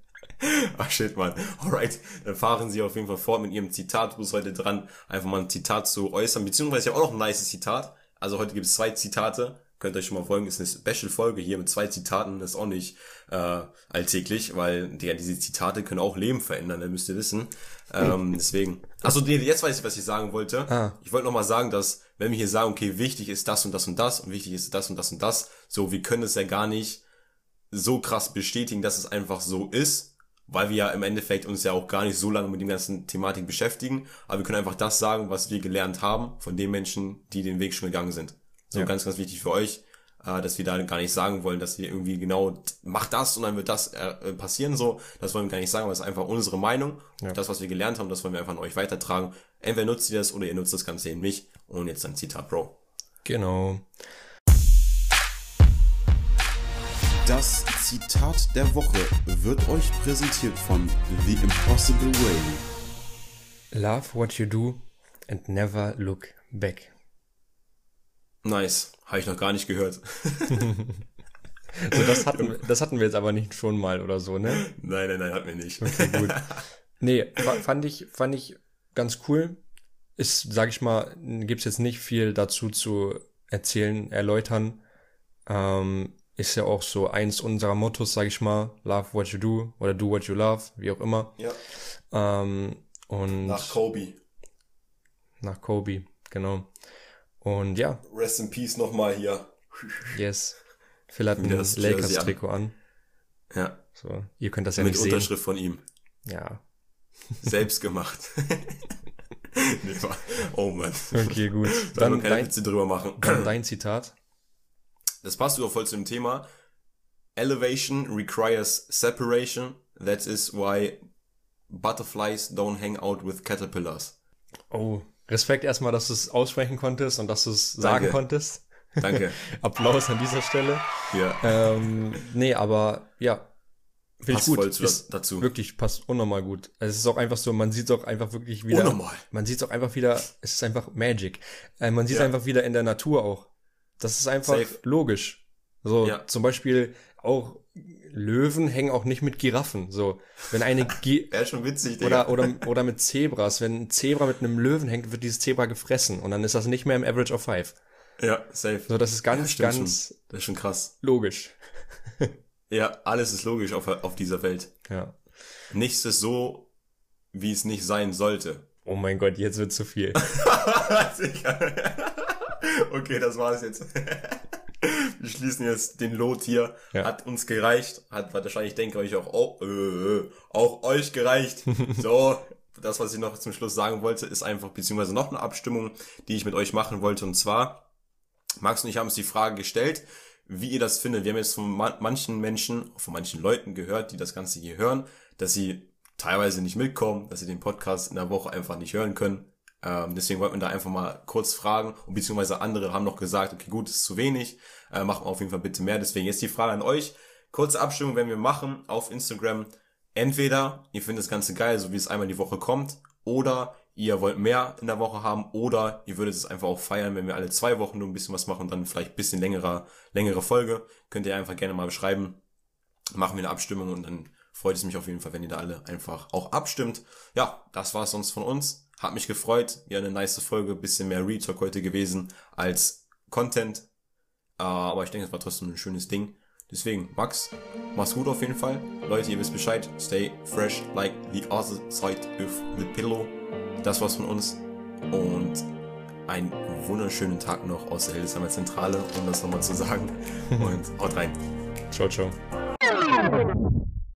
Ach shit, man. Alright, dann fahren sie auf jeden Fall fort mit ihrem Zitat. Du bist heute dran, einfach mal ein Zitat zu äußern, beziehungsweise ja auch noch ein nice Zitat. Also heute gibt es zwei Zitate. Könnt ihr euch schon mal folgen, ist eine Special-Folge hier mit zwei Zitaten, das ist auch nicht äh, alltäglich, weil die, diese Zitate können auch Leben verändern, das müsst ihr wissen. Ähm, deswegen. Also jetzt weiß ich, was ich sagen wollte. Ah. Ich wollte nochmal sagen, dass, wenn wir hier sagen, okay, wichtig ist das und das und das und wichtig ist das und das und das, so, wir können es ja gar nicht so krass bestätigen, dass es einfach so ist, weil wir ja im Endeffekt uns ja auch gar nicht so lange mit dem ganzen Thematik beschäftigen, aber wir können einfach das sagen, was wir gelernt haben von den Menschen, die den Weg schon gegangen sind. So ja. ganz, ganz wichtig für euch, äh, dass wir da gar nicht sagen wollen, dass wir irgendwie genau, macht das und dann wird das äh, passieren so. Das wollen wir gar nicht sagen, aber es ist einfach unsere Meinung. Ja. Das, was wir gelernt haben, das wollen wir einfach an euch weitertragen. Entweder nutzt ihr das oder ihr nutzt das Ganze eben nicht. Und jetzt ein Zitat, Bro. Genau. Das Zitat der Woche wird euch präsentiert von The Impossible Way. Love what you do and never look back. Nice. Habe ich noch gar nicht gehört. <laughs> so, das hatten, das hatten wir jetzt aber nicht schon mal oder so, ne? Nein, nein, nein, hatten wir nicht. Okay, gut. Nee, fand ich, fand ich ganz cool. Ist, sag ich mal, gibt's jetzt nicht viel dazu zu erzählen, erläutern. Ähm, ist ja auch so eins unserer Mottos, sag ich mal, love what you do oder do what you love, wie auch immer. Ja. Ähm, und nach Kobe. Nach Kobe, genau. Und ja. Rest in Peace nochmal hier. Yes. Phil hat ein Lakers-Trikot an. Ja. So, ihr könnt das ja Mit nicht sehen. Mit Unterschrift von ihm. Ja. Selbst gemacht. <laughs> nee, oh Mann. Okay, gut. Dann keine dein, Witze drüber machen. Dann dein Zitat. Das passt überhaupt voll zu dem Thema. Elevation requires separation. That is why butterflies don't hang out with caterpillars. Oh, Respekt erstmal, dass du es aussprechen konntest und dass du es sagen konntest. Danke. <laughs> Applaus an dieser Stelle. Ja. Ähm, nee, aber ja. Finde ich gut. Voll ist dazu. Wirklich passt unnormal gut. Also es ist auch einfach so, man sieht es auch einfach wirklich wieder. Unnormal. Man sieht es auch einfach wieder, es ist einfach Magic. Äh, man sieht es ja. einfach wieder in der Natur auch. Das ist einfach Safe. logisch. So, ja. zum Beispiel auch Löwen hängen auch nicht mit Giraffen. So, wenn eine <laughs> Gi Wäre schon witzig, Digga. Oder, oder, oder mit Zebras. Wenn ein Zebra mit einem Löwen hängt, wird dieses Zebra gefressen und dann ist das nicht mehr im Average of Five. Ja, safe. So, das ist ganz, ja, ganz. Schon. Das ist schon krass. Logisch. <laughs> ja, alles ist logisch auf, auf dieser Welt. Ja. Nichts ist so, wie es nicht sein sollte. Oh mein Gott, jetzt wird zu viel. <laughs> okay, das war's jetzt. <laughs> Wir schließen jetzt den Lot hier. Ja. Hat uns gereicht. Hat wahrscheinlich, denke ich, auch, oh, äh, auch euch gereicht. <laughs> so, das, was ich noch zum Schluss sagen wollte, ist einfach, beziehungsweise noch eine Abstimmung, die ich mit euch machen wollte. Und zwar, Max und ich haben uns die Frage gestellt, wie ihr das findet. Wir haben jetzt von manchen Menschen, von manchen Leuten gehört, die das Ganze hier hören, dass sie teilweise nicht mitkommen, dass sie den Podcast in der Woche einfach nicht hören können. Ähm, deswegen wollten wir da einfach mal kurz fragen und beziehungsweise andere haben noch gesagt, okay, gut, ist zu wenig, äh, machen wir auf jeden Fall bitte mehr. Deswegen jetzt die Frage an euch. Kurze Abstimmung werden wir machen auf Instagram. Entweder ihr findet das Ganze geil, so wie es einmal die Woche kommt, oder ihr wollt mehr in der Woche haben, oder ihr würdet es einfach auch feiern, wenn wir alle zwei Wochen nur ein bisschen was machen und dann vielleicht ein bisschen längere, längere Folge. Könnt ihr einfach gerne mal beschreiben. Machen wir eine Abstimmung und dann freut es mich auf jeden Fall, wenn ihr da alle einfach auch abstimmt. Ja, das war es sonst von uns. Hat mich gefreut. Ja, eine nice Folge. Bisschen mehr Retalk heute gewesen als Content. Uh, aber ich denke, es war trotzdem ein schönes Ding. Deswegen, Max, mach's gut auf jeden Fall. Leute, ihr wisst Bescheid. Stay fresh like the other side of the pillow. Das war's von uns. Und einen wunderschönen Tag noch aus der Hildesheimer Zentrale, um das nochmal zu sagen. <laughs> Und haut rein. Ciao, ciao.